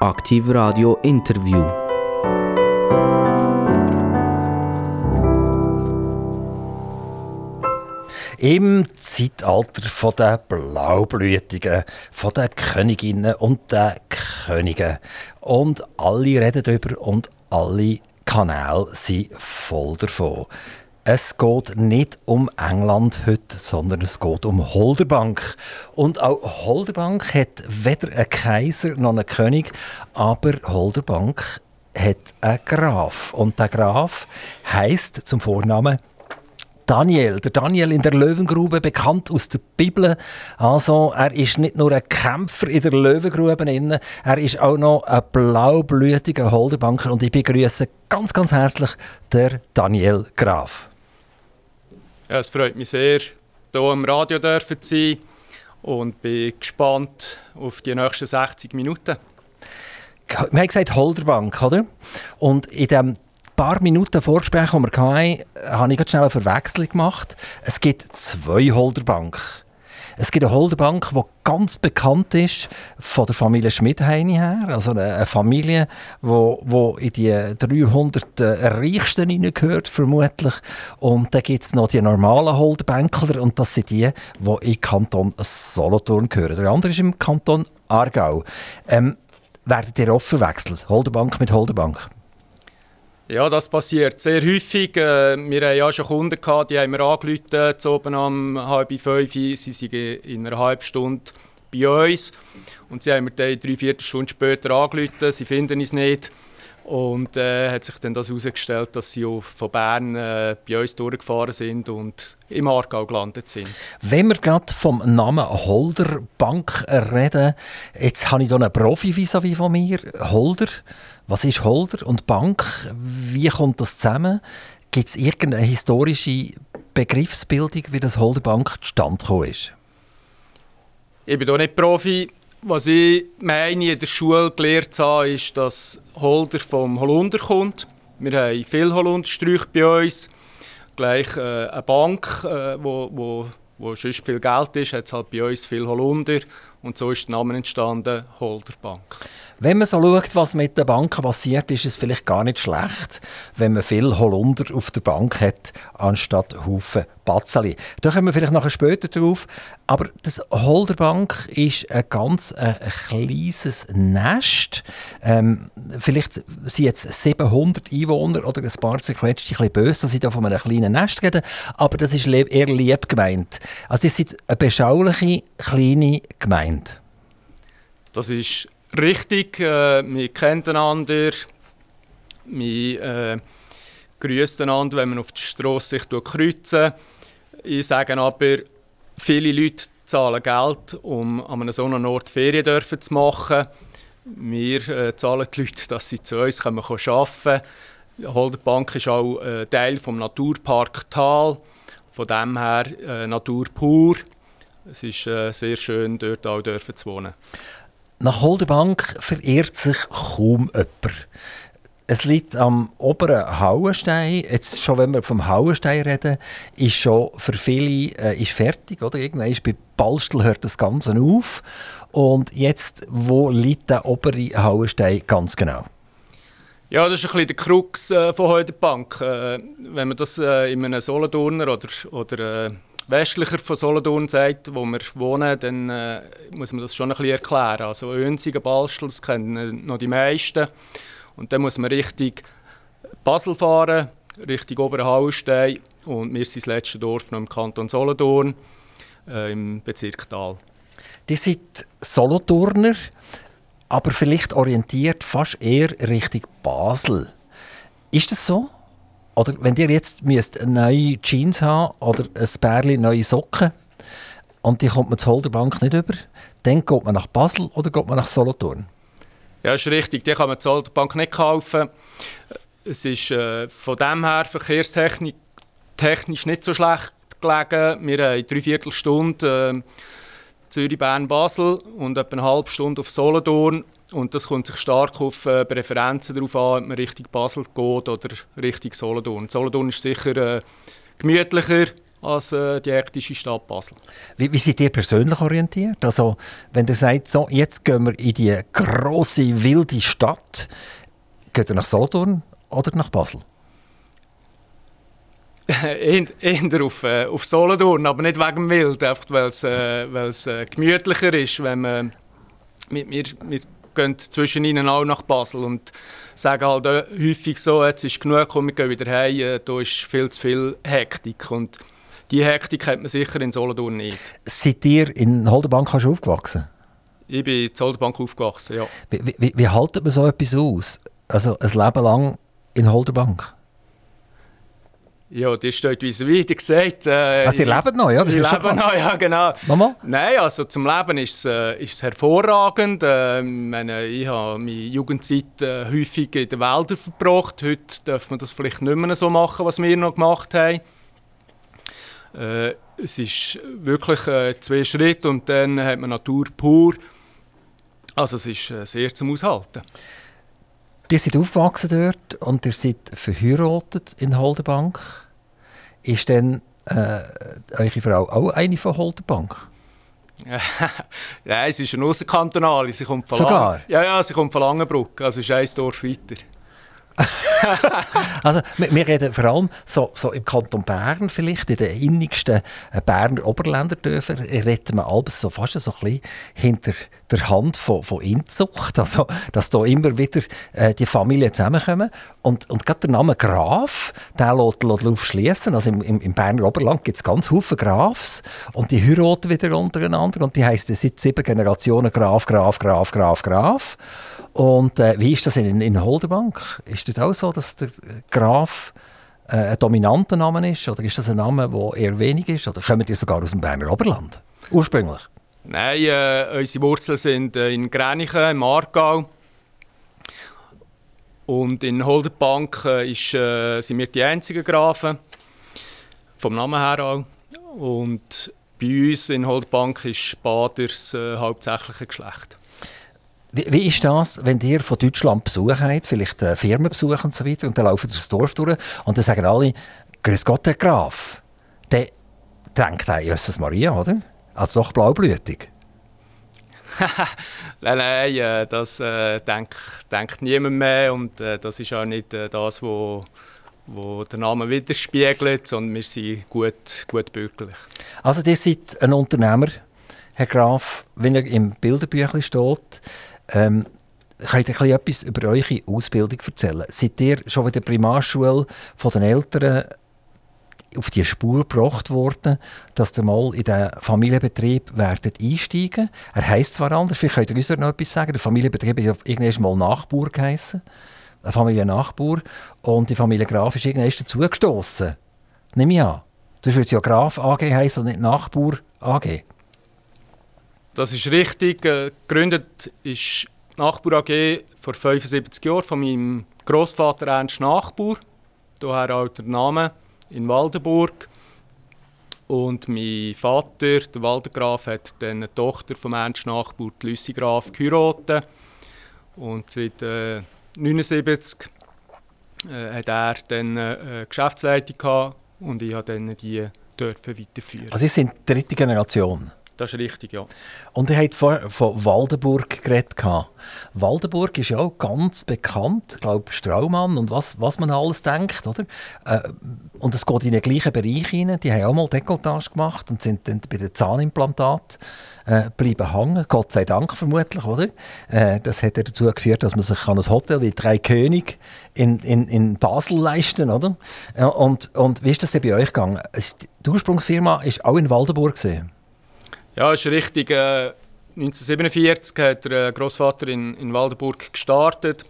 Aktiv Radio Interview. Im Zeitalter der Blaublütigen, der Königinnen und der Könige. Und alle reden darüber und alle Kanäle sind voll davon. Es geht nicht um England heute, sondern es geht um Holderbank. Und auch Holderbank hat weder einen Kaiser noch einen König, aber Holderbank hat einen Graf. Und der Graf heißt zum Vornamen Daniel, der Daniel in der Löwengrube, bekannt aus der Bibel. Also, er ist nicht nur ein Kämpfer in der Löwengrube, er ist auch noch ein blaublütiger Holderbanker. Und ich begrüße ganz, ganz herzlich der Daniel Graf. Ja, es freut mich sehr, hier am Radio zu sein und bin gespannt auf die nächsten 60 Minuten. Wir haben gesagt Holderbank, oder? Und in dem paar Minuten Vorsprech, die wir hatten, habe ich schnell eine Verwechslung gemacht. Es gibt zwei Holderbanken. Es gibt eine Holderbank, die ganz bekannt ist von der Familie Schmidheini her. Also eine Familie, die wo, in die 300 Reichsten hineingehört, vermutlich. Und dann gibt es noch die normalen Holderbänkler und das sind die, die im Kanton Solothurn gehören. Der andere ist im Kanton Aargau. Ähm, werdet ihr oft verwechselt? Holderbank mit Holderbank? Ja, das passiert sehr häufig. Äh, wir hatten ja schon Kunden, gehabt, die haben wir angerufen, oben um halb fünf. Sie sind in einer halben Stunde bei uns. Und sie haben mir dann drei, vier Stunden später angerufen, sie finden es nicht. Und äh, hat sich dann das herausgestellt, dass sie von Bern äh, bei uns durchgefahren sind und im Aargau gelandet sind. Wenn wir gerade vom Namen Holder Bank reden, jetzt habe ich hier einen Profi vis von mir. Holder, was ist Holder und Bank? Wie kommt das zusammen? Gibt es irgendeine historische Begriffsbildung, wie das Holder Bank zustande gekommen ist? Ich bin hier nicht Profi. Was ich meine in der Schule gelernt habe, ist, dass Holder vom Holunder kommt. Wir haben viele Holundersträuche bei uns. Gleich äh, eine Bank, äh, wo, wo, wo sonst viel Geld ist, hat halt bei uns viel Holunder. Und so ist der Name entstanden, Holder Bank. Wenn man so schaut, was mit den Banken passiert, ist es vielleicht gar nicht schlecht, wenn man viel Holunder auf der Bank hat, anstatt Haufen Batzeli. Da kommen wir vielleicht nachher später drauf. Aber das Holderbank ist ein ganz äh, ein kleines Nest. Ähm, vielleicht sind jetzt 700 Einwohner oder ein paar zerquetscht, ein bisschen böse, dass ich da von einem kleinen Nest rede. Aber das ist eher lieb gemeint. Also, das ist eine beschauliche, kleine Gemeinde. Das ist richtig. Äh, wir kennen einander. Wir äh, grüßen einander, wenn man auf der Straße sich kreuzen. Ich sage aber, viele Leute zahlen Geld, um an einem solchen Ort Ferien dürfen zu machen. Wir äh, zahlen die Leute, dass sie zu uns kommen, arbeiten können. Holderbank ist auch äh, Teil des Naturpark Tal. Von dem her äh, Natur pur. Es ist äh, sehr schön, dort auch dürfen zu wohnen. Nach Holderbank verirrt sich kaum jemand. Es liegt am oberen Hauenstein. Jetzt schon, wenn wir vom Hauenstein reden, ist schon für viele äh, ist fertig. Oder? Irgendwann ist bei Balstel hört das Ganze auf. Und jetzt, wo liegt der obere Hauenstein ganz genau? Ja, das ist ein bisschen der Krux äh, von Holderbank. Äh, wenn man das äh, in einem Solothurner oder, oder äh, westlicher von Solothurn sagt, wo wir wohnen, dann äh, muss man das schon ein bisschen erklären. Also Önsigen, Balstel, das kennen noch die meisten. Und dann muss man Richtung Basel fahren, Richtung Oberhauenstein. Und wir sind das letzte Dorf noch im Kanton Solothurn, äh, im Bezirk Tal. Die sind Solothurner, aber vielleicht orientiert fast eher Richtung Basel. Ist das so? Oder wenn ihr jetzt müsst neue Jeans haben oder ein Bärli neue Socken und die kommt man zur Holderbank nicht über, dann geht man nach Basel oder geht man nach Solothurn? Ja, ist richtig. Die kann man zur Holderbank nicht kaufen. Es ist äh, von dem her verkehrstechnisch technisch nicht so schlecht gelegen. Wir haben drei Viertelstunde äh, Zürich, Bern, Basel und etwa eine halbe Stunde auf Solothurn. Und das kommt sich stark auf äh, Präferenzen darauf an, ob man Richtung Basel geht oder Richtung Solothurn. Solothurn ist sicher äh, gemütlicher, als äh, die hektische Stadt Basel. Wie, wie seid ihr persönlich orientiert? Also, wenn ihr sagt, so, jetzt gehen wir in die grosse, wilde Stadt, geht ihr nach Solothurn oder nach Basel? eher auf, äh, auf Solothurn, aber nicht wegen dem Wild, einfach weil es äh, äh, gemütlicher ist, wenn man mit mir, wir gehen zwischen ihnen auch nach Basel und sagen halt äh, häufig so, jetzt ist genug, komm, wir gehen wieder heim, äh, da ist viel zu viel Hektik und die Hektik hat man sicher in Solothurn nicht. Seid ihr in Holderbank aufgewachsen? Ich bin in Holderbank aufgewachsen, ja. Wie, wie, wie haltet man so etwas aus? Also ein Leben lang in Holderbank? Ja, das ist dort wie gesagt. Äh, also, die leben noch, ja? Das die leben noch, ja, genau. Mama? Nein, also zum Leben ist es, äh, ist es hervorragend. Äh, ich, meine, ich habe meine Jugendzeit äh, häufig in den Wäldern verbracht. Heute darf man das vielleicht nicht mehr so machen, was wir noch gemacht haben. Äh, es ist wirklich äh, zwei Schritte und dann hat man Natur pur. Also es ist sehr zum Aushalten. Ihr seid aufgewachsen dort und ihr seid verheiratet in Holderbank. Ist denn äh, eure Frau auch eine von Holderbank? ja, sie ist eine Ausserkantonale. Sie kommt von Sogar? Lang ja, ja, sie kommt von Langenbruck. Also ist ein Dorf weiter. also, wir, wir, reden vor allem so, so im Kanton Bern vielleicht, in den innigsten äh, Berner Oberländerdörfern, reden wir alles so fast so ein bisschen hinter der Hand von, von Inzucht, also dass da immer wieder äh, die Familien zusammenkommen. Und, und gerade der Name Graf, der lässt, lässt aufschließen, also im, im, im Berner Oberland gibt es ganz viele Grafs und die heiraten wieder untereinander und die heißen seit sieben Generationen Graf, Graf, Graf, Graf, Graf und äh, wie ist das in, in Holderbank? Ist das auch so, dass der Graf äh, ein dominanter Name ist? Oder ist das ein Name, der eher wenig ist? Oder kommen die sogar aus dem Berner Oberland? Ursprünglich? Nein, äh, unsere Wurzeln sind äh, in Gränichen, im Aargau. Und in Holderbank äh, ist, äh, sind wir die einzigen Grafen, vom Namen her auch. Und bei uns in Holderbank ist Baders hauptsächliche Geschlecht. Wie, wie, ist das, wenn ihr von Deutschland Besuch habt, vielleicht äh, Firmenbesuch und so weiter, und dann laufen das Dorf durch und dann sagen alle, Grüß Gott, Herr Graf. Dann denkt er, Jesus Maria, oder? Also doch blaublütig. nein, nein, äh, das äh, denkt, denkt niemand mehr und äh, das ist auch nicht äh, das, wo, wo der Name widerspiegelt, sondern wir sind gut, gut bürgerlich. Also ihr seid ein Unternehmer, Herr Graf, wenn er im Bilderbüchlein steht, ähm, könnt ihr etwas über eure Ausbildung erzählen? Seid ihr schon in der Primarschule von den Eltern auf die Spur gebracht worden, dass ihr mal in den Familienbetrieb werdet einsteigen Er heisst zwar anders, vielleicht könnt ihr uns noch etwas sagen. Der Familienbetrieb hat irgendwann mal Nachbar geheissen. Eine Familie Nachbar. Und die Familie Graf ist irgendwann dazugestoßen. Nimm ich an. Das würde ja Graf AG heißen und nicht Nachbar AG. Das ist richtig. Äh, gegründet ist Nachbar AG vor 75 Jahren von meinem Großvater Ernst Nachbar. Daher auch der Name in Waldenburg. Und mein Vater, der Waldengraf, hat dann eine Tochter von Ernst Nachbar, die Lüssi Graf, geheiratet. Und seit 1979 äh, äh, hat er dann äh, Geschäftsleitung gehabt und ich habe dann die dürfen weiterführen. Also Sie sind dritte Generation? Das ist richtig, ja. Und ihr habt von, von Waldenburg geredet. Waldenburg ist ja auch ganz bekannt, ich glaube Straumann und was, was man alles denkt, oder? Äh, und es geht in den gleichen Bereich hinein. Die haben auch mal Dekolletage gemacht und sind dann bei den Zahnimplantaten äh, bleiben hängen. Gott sei Dank vermutlich, oder? Äh, das hat ja dazu geführt, dass man sich ein Hotel wie Drei König in, in, in Basel leisten kann, Äh, und, und wie ist das denn bei euch gegangen? Die Ursprungsfirma war auch in Waldenburg. Gewesen. Ja, ist richtig. Äh, 1947 hat der äh, Großvater in, in Waldenburg gestartet.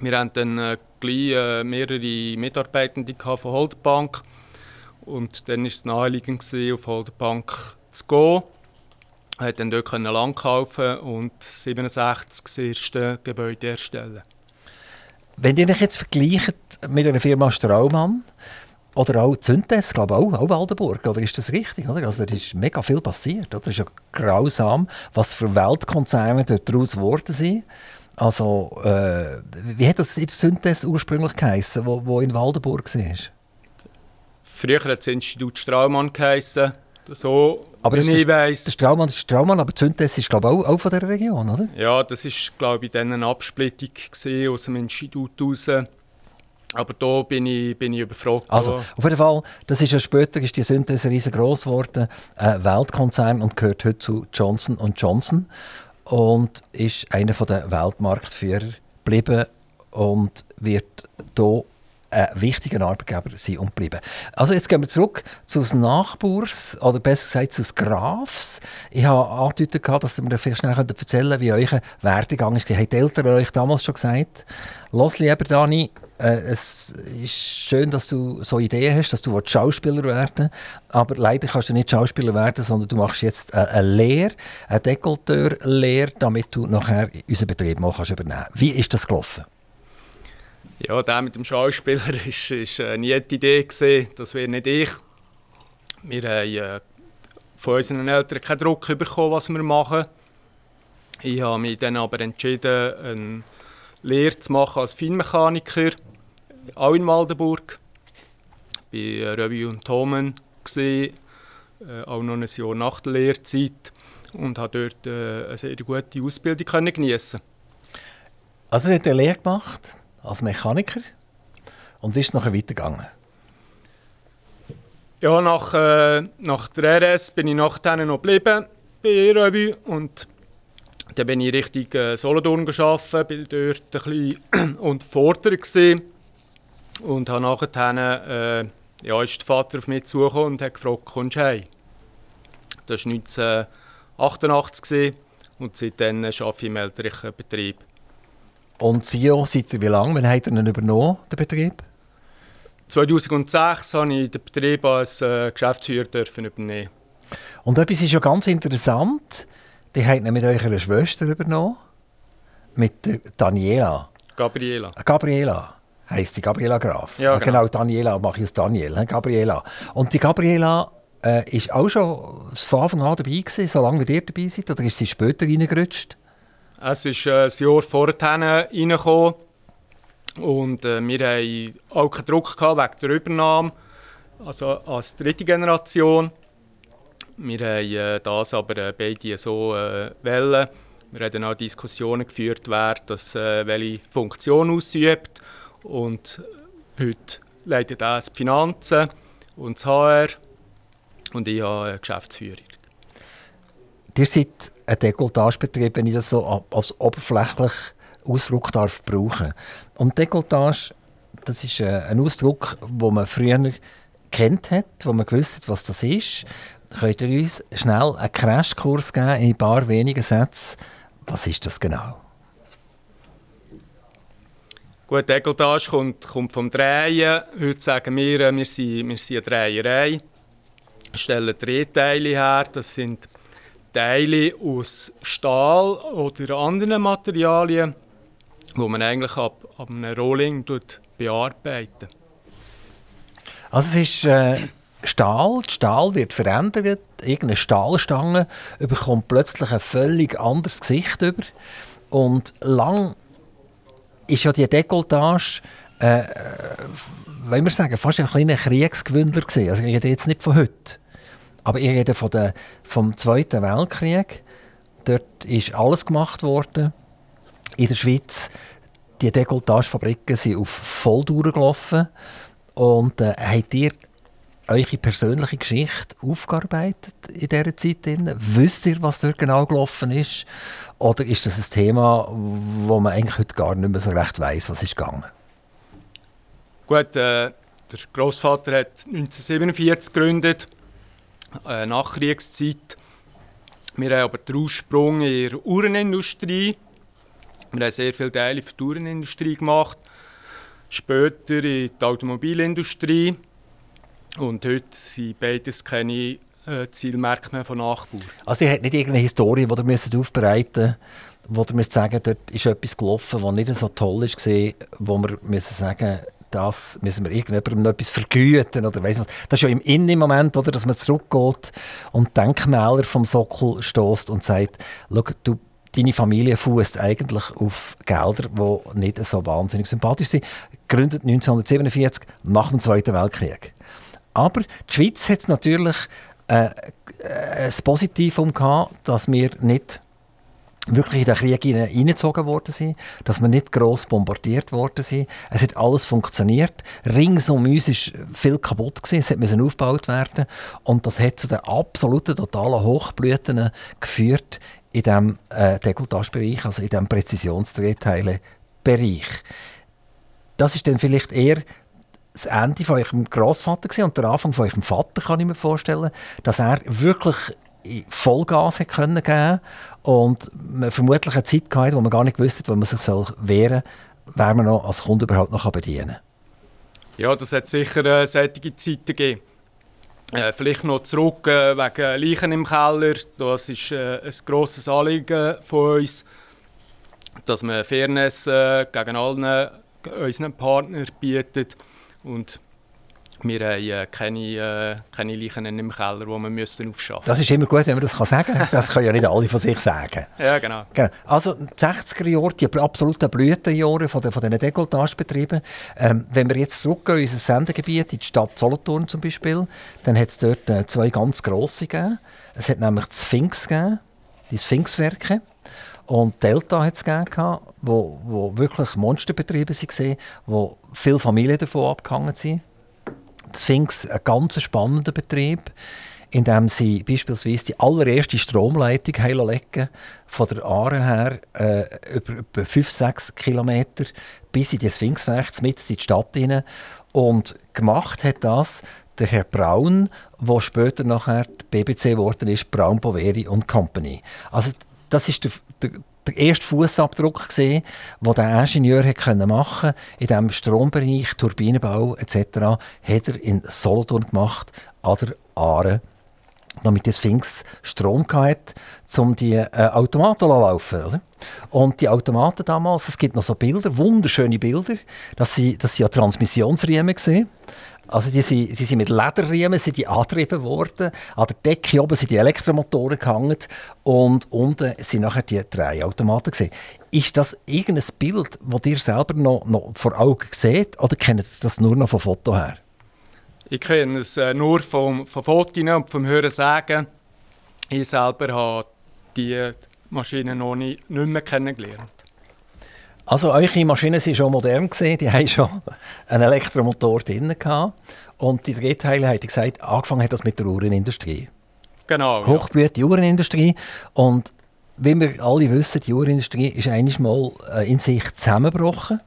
Wir hatten dann äh, gleich äh, mehrere Mitarbeitende von Holderbank und dann war es naheliegend, auf Holderbank zu gehen. Er konnte dann dort Land kaufen und 67 das erste Gebäude erstellen. Wenn ihr euch jetzt vergleicht mit einer Firma Straumann, oder auch Züntes, glaube ich, auch, auch Waldenburg, oder ist das richtig? Oder? Also, da ist mega viel passiert. Oder? Es ist ja grausam, was für Weltkonzerne dort daraus geworden sind. Also, äh, wie hat das in Synthese ursprünglich geheißen, wo, wo in Waldenburg war? früher hat das Institut Straumann geheissen. So, aber wenn ich weiss. Der Straumann ist Straumann, aber Züntes ist glaube ich auch, auch von dieser Region, oder? Ja, das ist glaube ich dann eine Absplittung aus dem Institut heraus. Aber da bin ich, bin ich überfragt. Also, auf jeden Fall, das ist ja später ist die Synthese riesengroß geworden, ein Weltkonzern und gehört heute zu Johnson Johnson und ist einer der Weltmarktführer geblieben und wird hier ein wichtiger Arbeitgeber sein und bleiben. Also jetzt gehen wir zurück zu den Nachburs, oder besser gesagt zu den Grafs. Ich habe angedeutet, dass ihr mir vielleicht schnell erzählen könnt, wie euer Werdegang ist. Haben die Eltern euch damals schon gesagt, «Los, lieber Dani, äh, es ist schön, dass du so Ideen hast, dass du Schauspieler werden aber leider kannst du nicht Schauspieler werden, sondern du machst jetzt eine Lehre, eine Dekolteur-Lehre, damit du nachher unseren Betrieb mal kannst übernehmen kannst. Wie ist das gelaufen?» Ja, der mit dem Schauspieler ist, ist äh, nie die Idee gewesen, das wäre nicht ich. Wir haben äh, von unseren Eltern keinen Druck bekommen, was wir machen. Ich habe mich dann aber entschieden, eine Lehre zu machen als Feinmechaniker, auch in Waldenburg. Ich war Revue und Thomen, äh, auch noch ein Jahr nach der Lehrzeit und habe dort äh, eine sehr gute Ausbildung geniessen. Also, hat eine Lehre gemacht? Als Mechaniker. Und wie ist es nachher weitergegangen? Ja, nach, äh, nach der RS bin ich nachher noch geblieben bei Revue und dann bin ich Richtung äh, Solothurn gearbeitet, bin dort ein bisschen unterfordert gewesen und habe nachher, äh, ja, ist der Vater auf mich zugekommen und hat gefragt, kommst du heim? Das war 1988 und seitdem arbeite ich im elterlichen Betrieb. Und CEO, seit wie lange? Wann hat er ihn übernommen, den Betrieb? 2006 habe ich den Betrieb als äh, Geschäftsführer dürfen übernehmen. Und etwas ist ja ganz interessant. Die hat ihn mit eurer Schwester übernommen. Mit der Daniela. Gabriela. Gabriela heisst sie, Gabriela Graf. Ja, ah, genau. genau, Daniela mache ich aus Daniel. Gabriela. Und die Gabriela äh, ist auch schon von Anfang an dabei gewesen, so lange wie ihr dabei seid? Oder ist sie später reingerutscht? Es ist äh, ein Jahr vorher reingekommen und äh, wir hatten auch keinen Druck gehabt wegen der Übernahme, also als dritte Generation. Wir haben äh, das aber äh, beide so äh, wollen. Wir haben auch Diskussionen geführt, wer das, äh, welche Funktion ausübt. Und heute leitet er die Finanzen und das HR und ich habe eine Geschäftsführung. Ihr seid ein Dekoltagebetrieb, wenn ich das so als oberflächlich Ausdruck darf brauchen. Und Dekoltage, das ist äh, ein Ausdruck, den man früher kennt hat, wo man gewusst hat, was das ist. Könnt ihr uns schnell einen Crashkurs geben in ein paar wenigen Sätzen? Was ist das genau? Gut, Dekoltage kommt, kommt vom Drehen. Heute sagen wir, äh, wir sind, wir sind eine Dreherei. Wir stellen Drehteile her. Das sind Teile aus Stahl oder anderen Materialien, wo man eigentlich ab, ab einem Rolling bearbeitet. Also es ist äh, Stahl, Stahl wird verändert, irgendeine Stahlstange bekommt plötzlich ein völlig anderes Gesicht über und lang ist ja die Dekoltage äh, äh wenn wir sagen, fast ein kleiner Kriegsgewündler gewesen. Also ich rede jetzt nicht von heute. Aber ich rede von der, vom Zweiten Weltkrieg. Dort ist alles gemacht worden. In der Schweiz, die Dekoltagefabriken sind auf Volldauer gelaufen. Und äh, habt ihr eure persönliche Geschichte aufgearbeitet in dieser Zeit? Wisst ihr, was dort genau gelaufen ist? Oder ist das ein Thema, wo man eigentlich heute gar nicht mehr so recht weiß, was ist gegangen? Gut, äh, der Großvater hat 1947 gegründet äh, Nachkriegszeit. Wir haben aber den Ursprung in der Uhrenindustrie. Wir haben sehr viele Teile für die Uhrenindustrie gemacht. Später in die Automobilindustrie. Und heute sind beides keine äh, Zielmärkte mehr von Nachbau. Also ihr habt nicht irgendeine Historie, die ihr aufbereiten müsst, wo ihr müsst sagen dort ist etwas gelaufen, das nicht so toll war, wo wir müssen sagen das müssen wir irgendjemandem noch etwas vergüten oder weiss was. Das ist ja im Innen Moment, oder, dass man zurückgeht und Denkmäler vom Sockel stößt und sagt, du, deine Familie fußt eigentlich auf Gelder, die nicht so wahnsinnig sympathisch sind. Gegründet 1947 nach dem Zweiten Weltkrieg. Aber die Schweiz hat natürlich äh, ein Positivum gehabt, dass wir nicht wirklich in den Krieg hineingezogen worden sind, dass wir nicht gross bombardiert worden sind. Es hat alles funktioniert. Rings um uns ist viel kaputt gewesen. Es musste aufgebaut werden und das hat zu den absoluten totalen Hochblüten geführt in diesem äh, Dekolletage-Bereich, also in diesem Präzisionsdrehteile-Bereich. Das ist dann vielleicht eher das Ende von eurem Großvater und der Anfang von eurem Vater, kann ich mir vorstellen, dass er wirklich Vollgas hat können geben und man vermutlich eine Zeit hatte, wo man gar nicht gewusst hat, wo man sich soll wehren soll, wer man noch als Kunde überhaupt noch bedienen kann. Ja, das hat sicher äh, solche Zeiten gegeben. Äh, vielleicht noch zurück äh, wegen Leichen im Keller. Das ist äh, ein grosses Anliegen von uns, dass man Fairness äh, gegen allen unseren Partnern bietet. Und wir haben äh, keine, äh, keine Leichen im Keller, die wir müssen aufschaffen Das ist immer gut, wenn man das sagen kann. Das können ja nicht alle von sich sagen. Ja, genau. genau. Also die 60er Jahre, die absoluten Blütenjahre von, den, von diesen Dekolletage-Betrieben. Ähm, wenn wir jetzt zurückgehen in unser Sendegebiet, in die Stadt Solothurn zum Beispiel, dann hat es dort äh, zwei ganz grosse gegeben. Es hat nämlich die Sphinx gegeben, die Sphinxwerke. Und Delta hat es gegeben, wo, wo wirklich Monsterbetriebe waren, wo viele Familien davon abgehangen sind. Sphinx ein ganz spannender Betrieb, in dem sie beispielsweise die allererste Stromleitung legen von der Aare her äh, über, über 5-6 Kilometer bis in das Sphinxwerk mit in die Stadt hinein. Und gemacht hat das der Herr Braun, der später nachher BBC geworden ist, Braun Boveri und Company. Also das ist der, der, der erste Fußabdruck gesehen, den der Ingenieur hat machen in diesem Strombereich, Turbinenbau etc. hat er in Solothurn gemacht, an der Aare damit der Sphinx Strom hatte, um die äh, Automaten zu laufen. Oder? Und die Automaten damals, es gibt noch so Bilder, wunderschöne Bilder, das sind, das sind ja Transmissionsriemen gesehen. Also die sind, sie sind mit Lederriemen sind die angetrieben worden. An der Decke oben sind die Elektromotoren gehangen und unten sind nachher die drei Automaten gesehen. Ist das irgendein Bild, das ihr selber noch, noch vor Augen seht, oder kennt ihr das nur noch von Foto her? Ich kenne es äh, nur vom, von Fotos und vom Hören sagen. Ich selber habe die Maschine noch nicht, nicht mehr kennengelernt. Also eure Maschinen waren schon modern, gewesen. die haben schon einen Elektromotor drin gehabt. Und die Drehteile, hat gesagt, angefangen hat das mit der Uhrenindustrie. Genau. Hochblühte ja. Uhrenindustrie. Und wie wir alle wissen, die Uhrenindustrie ist einmal äh, in sich zusammengebrochen.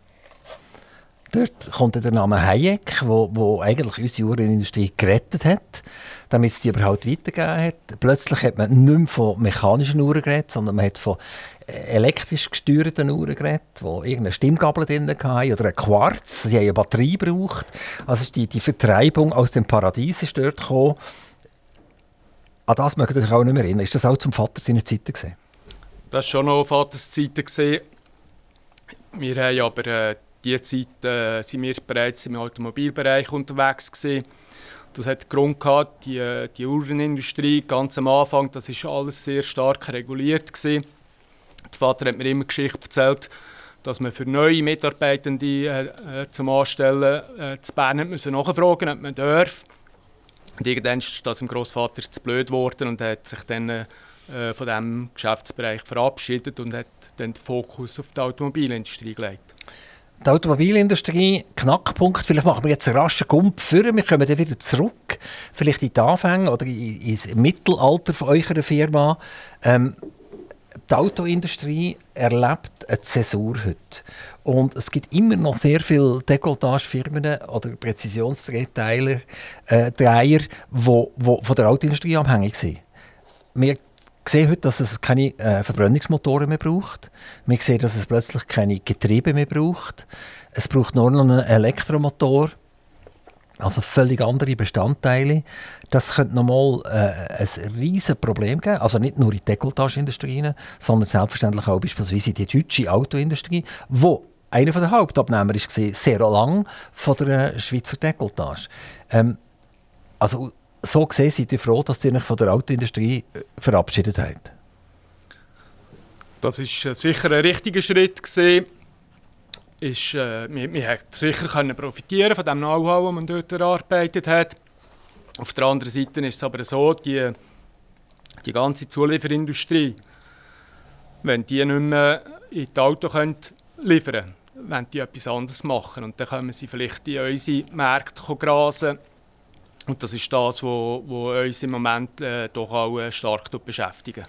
Dort kommt der Name Hayek, wo, wo eigentlich unsere Uhrenindustrie gerettet hat, damit es die überhaupt weitergegeben hat. Plötzlich hat man nicht mehr von mechanischen Uhren geredet, sondern man hat von elektrisch gesteuerten Uhren geredet, die irgendeine Stimmgabel drin hatten oder ein Quarz, die haben eine Batterie gebraucht. Also die, die Vertreibung aus dem Paradies ist dort gekommen. An das mögt ihr euch auch nicht mehr erinnern. Ist das auch zum Vater seiner Zeiten gesehen? Das war schon noch Vaters gesehen. Wir haben aber äh, diese Zeit äh, sind wir bereits im Automobilbereich unterwegs gewesen. Das hat Grund gehabt, die, äh, die Uhrenindustrie ganz am Anfang, das ist alles sehr stark reguliert gewesen. Der Vater hat mir immer Geschichte erzählt, dass man für neue Mitarbeitende äh, äh, zum Anstellen äh, zu Bern müssen nachfragen ob man darf. Und irgendwann ist das dem Großvater zu blöd geworden und hat sich dann äh, von diesem Geschäftsbereich verabschiedet und hat dann den Fokus auf die Automobilindustrie gelegt. Die Automobilindustrie, Knackpunkt, vielleicht machen wir jetzt einen raschen Gump für, wir kommen dann wieder zurück, vielleicht in die Anfänge oder ins Mittelalter von eurer Firma. Ähm, die Autoindustrie erlebt eine Zäsur heute. Und es gibt immer noch sehr viele Dekolletagefirmen oder Präzisionsdrehteiler, äh, Dreier, die von der Autoindustrie abhängig sind. Wir sehen heute, dass es keine äh, Verbrennungsmotoren mehr braucht. Wir sehen, dass es plötzlich keine Getriebe mehr braucht. Es braucht nur noch einen Elektromotor. Also völlig andere Bestandteile. Das könnte nochmal äh, ein riesiges Problem geben. Also nicht nur in die Dekolletage-Industrie, sondern selbstverständlich auch beispielsweise in die deutsche Autoindustrie, wo einer der Hauptabnehmer gesehen, sehr lang von der äh, Schweizer Dekolletage. Ähm, also so gesehen seid ihr froh, dass ihr euch von der Autoindustrie äh, verabschiedet habt? Das ist äh, sicher ein richtiger Schritt gesehen ist, äh, wir, wir sicher können profitieren von dem Know-how, das man dort erarbeitet hat. Auf der anderen Seite ist es aber so, die, die ganze Zulieferindustrie, wenn die nicht mehr in die Auto können liefern können, wenn die etwas anderes machen. Und dann können sie vielleicht in unsere Märkte grasen. Und das ist das, was uns im Moment äh, doch auch äh, stark beschäftigt.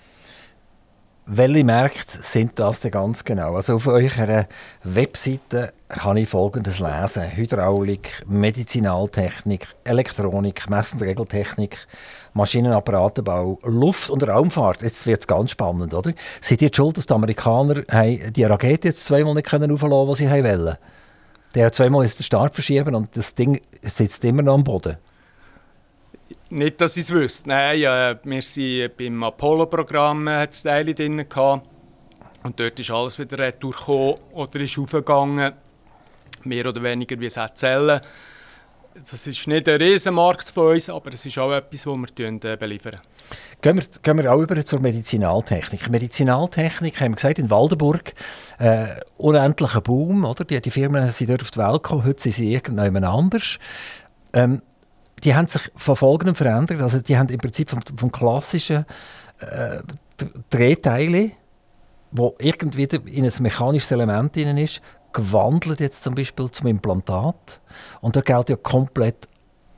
Welche Märkte sind das denn ganz genau? Also auf eurer Webseite kann ich Folgendes lesen. Hydraulik, Medizinaltechnik, Elektronik, Mess- und Regeltechnik, Maschinenapparatebau, Luft- und Raumfahrt. Jetzt wird es ganz spannend, oder? Seid ihr die schuld, dass die Amerikaner die Rakete jetzt zweimal nicht können aufladen können, die sie wollen? Der hat zweimal den Start verschieben und das Ding sitzt immer noch am Boden. Nicht, dass ich es wüsste. Nein, äh, wir sind beim Apollo-Programm äh, Teile drin gehabt. und dort ist alles wieder retour oder ist aufgegangen, mehr oder weniger wie es Zellen. Das ist nicht ein Riesenmarkt von uns, aber es ist auch etwas, das wir äh, beliefern. Gehen wir, gehen wir auch über zur Medizinaltechnik. Medizinaltechnik, haben wir gesagt, in Waldenburg, äh, unendlicher Boom. Oder? Die, die Firmen sind dort auf die Welt gekommen, heute sind sie irgendjemand anders. Ähm, die haben sich von folgendem verändert. Also die haben im Prinzip vom, vom klassischen äh, Drehteile, wo irgendwie in ein mechanisches Element drin ist, gewandelt jetzt zum Beispiel zum Implantat. Und da gelten ja komplett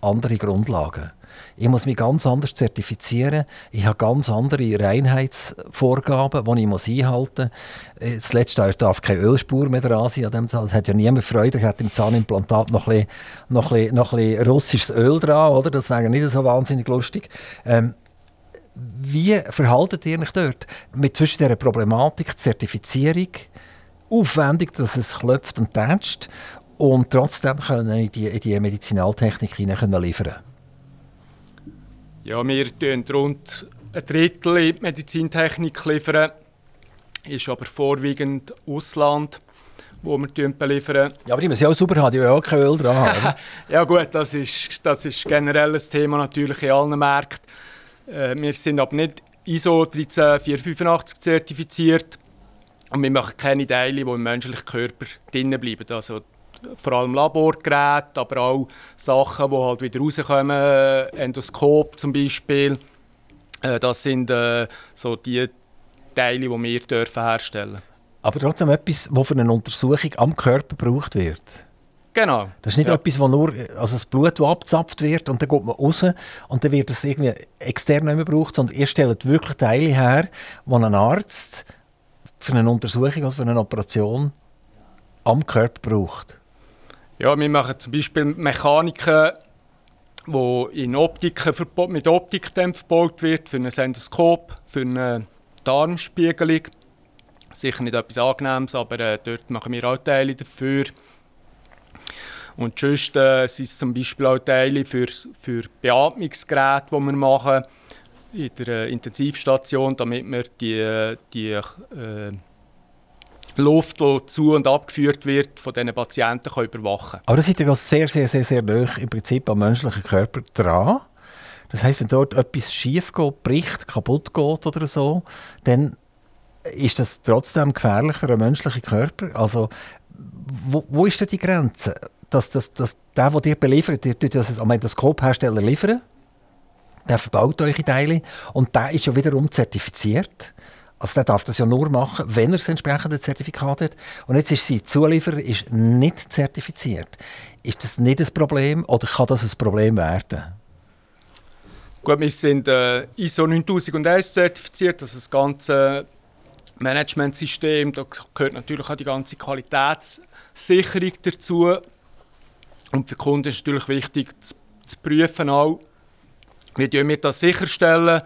andere Grundlagen. Ich muss mich ganz anders zertifizieren. Ich habe ganz andere Reinheitsvorgaben, die ich muss einhalten muss. Das letzte darf keine Ölspur mehr dran sein. An dem Es hat ja niemand Freude, er hat im Zahnimplantat noch ein, bisschen, noch, ein bisschen, noch ein bisschen russisches Öl dran. Oder? Das wäre nicht so wahnsinnig lustig. Ähm, wie verhaltet ihr euch dort? Mit zwischen dieser Problematik, Zertifizierung, aufwendig, dass es klopft und tätscht und trotzdem können in die, in die Medizinaltechnik liefern können? Ja, wir liefern rund ein Drittel in die Medizintechnik. Liefern. Ist aber vorwiegend Ausland, wo wir beliefern. Ja, aber die müssen ja auch super haben, die haben ja auch kein Öl dran. ja gut, das ist, das ist generell ein Thema natürlich in allen Märkten. Äh, wir sind aber nicht ISO 13485 zertifiziert und wir machen keine Teile, die im menschlichen Körper drinnen bleiben. Also vor allem Laborgeräte, aber auch Sachen, die halt wieder rauskommen, Endoskop zum Beispiel. Äh, das sind äh, so die Teile, die wir dürfen herstellen Aber trotzdem etwas, das für eine Untersuchung am Körper gebraucht wird. Genau. Das ist nicht ja. etwas, wo nur also das Blut das abgezapft wird und dann geht man raus und dann wird es irgendwie extern nicht mehr gebraucht, sondern ihr stellt wirklich Teile her, die ein Arzt für eine Untersuchung oder für eine Operation am Körper braucht. Ja, wir machen zum Beispiel Mechaniken, wo in Optiken mit Optikdämpfen verbaut wird, für ein Endoskop, für eine Darmspiegelung. Sicher nicht etwas Angenehmes, aber äh, dort machen wir auch Teile dafür. Und sonst äh, sind es zum Beispiel auch Teile für, für Beatmungsgeräte, die wir machen in der äh, Intensivstation, damit wir die, äh, die äh, Luft, die zu- und abgeführt wird, von diesen Patienten kann überwachen Aber das ist ja sehr, sehr, sehr, sehr nah im Prinzip am menschlichen Körper dran. Das heißt, wenn dort etwas schief geht, bricht, kaputt geht oder so, dann ist das trotzdem gefährlich für einen menschlichen Körper. Also, wo, wo ist denn die Grenze? Dass, dass, dass der, der dir beliefert, der das am Endoskophersteller liefern, der verbaut eure Teile und der ist ja wiederum zertifiziert. Also der darf das ja nur machen, wenn er das entsprechende Zertifikat hat. Und jetzt ist sein Zulieferer ist nicht zertifiziert. Ist das nicht ein Problem oder kann das ein Problem werden? Gut, wir sind äh, ISO 9001 zertifiziert, also das ganze Managementsystem. Da gehört natürlich auch die ganze Qualitätssicherung dazu. Und für Kunden ist es natürlich wichtig zu, zu prüfen, auch, wie wir das sicherstellen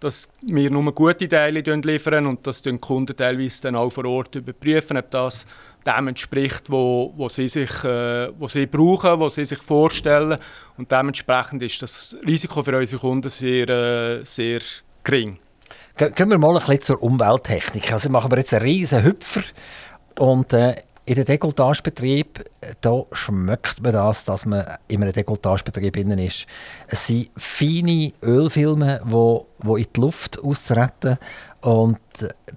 dass wir nur gute Teile liefern und dass die Kunden teilweise dann auch vor Ort überprüfen, ob das dem entspricht, wo, wo, sie sich, äh, wo sie brauchen, was sie sich vorstellen. Und dementsprechend ist das Risiko für unsere Kunden sehr, äh, sehr gering. Gehen wir mal ein bisschen zur Umwelttechnik. Also machen wir jetzt einen riesen Hüpfer und äh, in den Dekoltagebetrieb, schmeckt man das, dass man in einem Dekoltagebetrieb innen ist. Es sind feine Ölfilme, die wo, in die Luft austreten. Und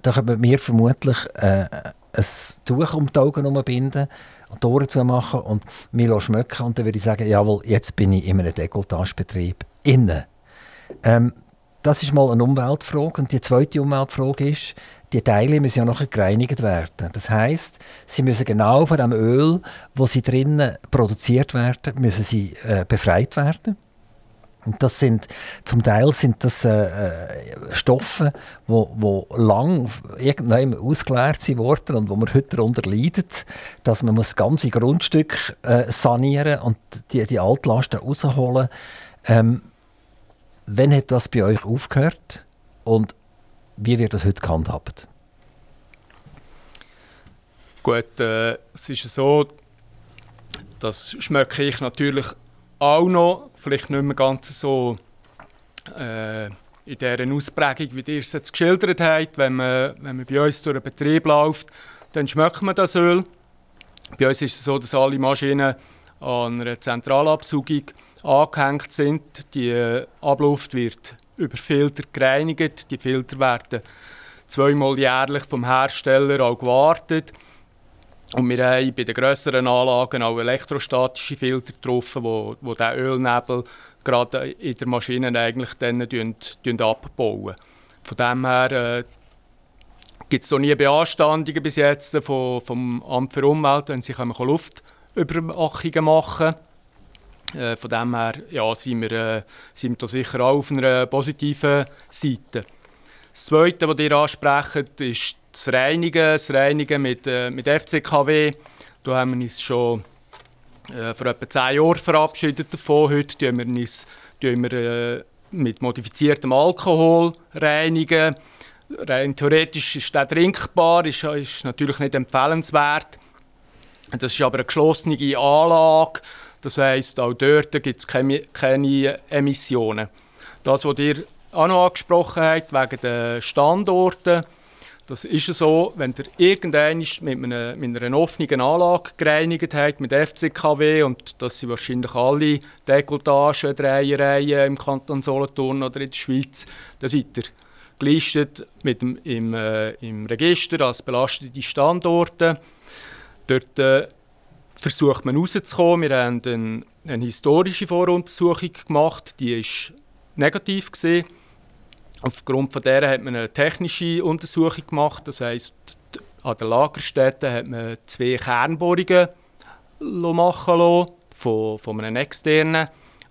da können wir vermutlich äh, ein Tuch um die Augen binden und die Ohren zu machen und mir schmecken. Und dann würde ich sagen, jawohl, jetzt bin ich in einem Dekoltagebetrieb. innen. Ähm, das ist mal eine Umweltfrage. Und die zweite Umweltfrage ist, die Teile müssen ja nachher gereinigt werden. Das heißt, sie müssen genau von dem Öl, wo sie drinnen produziert werden, müssen sie äh, befreit werden. Und das sind, zum Teil sind das äh, äh Stoffe, wo, wo lang irgendwann ausgeleert sind worden und wo man heute darunter leidet, dass man das ganze Grundstück äh, sanieren und die, die Altlasten rausholen. Ähm, wann hat das bei euch aufgehört und wie wird das heute gehandhabt? Gut, äh, es ist so, das schmecke ich natürlich auch noch, vielleicht nicht mehr ganz so äh, in dieser Ausprägung, wie ihr es jetzt geschildert habt. Wenn man, wenn man bei uns durch den Betrieb läuft, dann schmeckt man das Öl. Bei uns ist es so, dass alle Maschinen an einer Zentralabsaugung angehängt sind. Die Abluft wird über Filter gereinigt. Die Filter werden zweimal jährlich vom Hersteller auch gewartet. Und wir haben bei den grösseren Anlagen auch elektrostatische Filter getroffen, wo, wo den Ölnebel gerade in der Maschine eigentlich dann abbauen. Von dem her äh, gibt es noch nie Beanstandungen bis jetzt von, vom Amt für Umwelt, wenn sie Luftüberwachungen machen äh, Von dem her ja, sind, wir, äh, sind wir da sicher auch auf einer positiven Seite. Das Zweite, was ihr ansprecht, ist das Reinigen, das Reinigen mit, äh, mit FCKW. Da haben wir uns schon äh, vor etwa zehn Jahren verabschiedet davon. Heute tun wir uns tun wir, äh, mit modifiziertem Alkohol reinigen. Rein theoretisch ist der trinkbar, ist, ist natürlich nicht empfehlenswert. Das ist aber eine geschlossene Anlage. Das heisst, auch dort gibt es keine, keine Emissionen. Das, was ihr auch noch angesprochen habt, wegen den Standorten, das ist so, wenn ihr irgendwann mit, einer, mit einer offenen Anlage gereinigt habt, mit FCKW, und das sind wahrscheinlich alle Dekotagen, Dreiereien im Kanton Solothurn oder in der Schweiz, dann seid ihr gelistet mit dem, im, äh, im Register als belastete Standorte. Dort äh, versucht man rauszukommen. Wir haben eine, eine historische Voruntersuchung gemacht, die ist negativ gesehen. Aufgrund von der hat man eine technische Untersuchung gemacht. Das heißt, an der Lagerstätte hat man zwei Kernbohrungen machen lassen, von, von einem externen,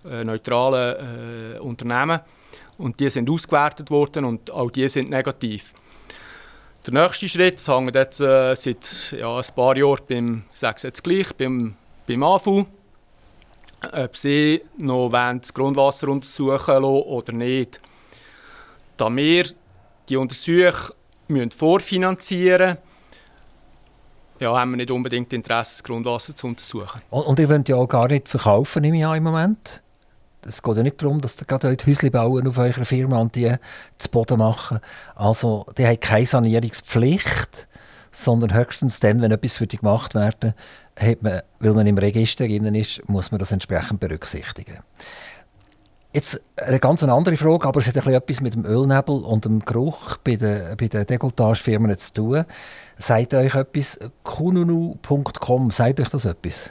äh, neutralen äh, Unternehmen. Und die sind ausgewertet worden und auch die sind negativ. Der nächste Schritt hängt jetzt äh, seit ja, ein paar Jahren beim, sage jetzt gleich, beim, beim AFU, ob sie noch das Grundwasser untersuchen lassen oder nicht da wir die Untersuchung müssen vorfinanzieren ja, haben wir nicht unbedingt Interesse, das Grundwasser zu untersuchen. Und, und ihr wollt ja auch gar nicht verkaufen im Moment? Es geht ja nicht darum, dass ihr gerade Häusle bauen auf eurer Firma und die zu Boden machen. Also, die haben keine Sanierungspflicht, sondern höchstens dann, wenn etwas gemacht werden hat man, weil man im Register drin ist, muss man das entsprechend berücksichtigen. Jetzt eine ganz andere Frage, aber es hat etwas mit dem Ölnebel und dem Geruch bei den, bei den Dekolletagefirmen zu tun. Sagt euch etwas, kununu.com, sagt euch das etwas?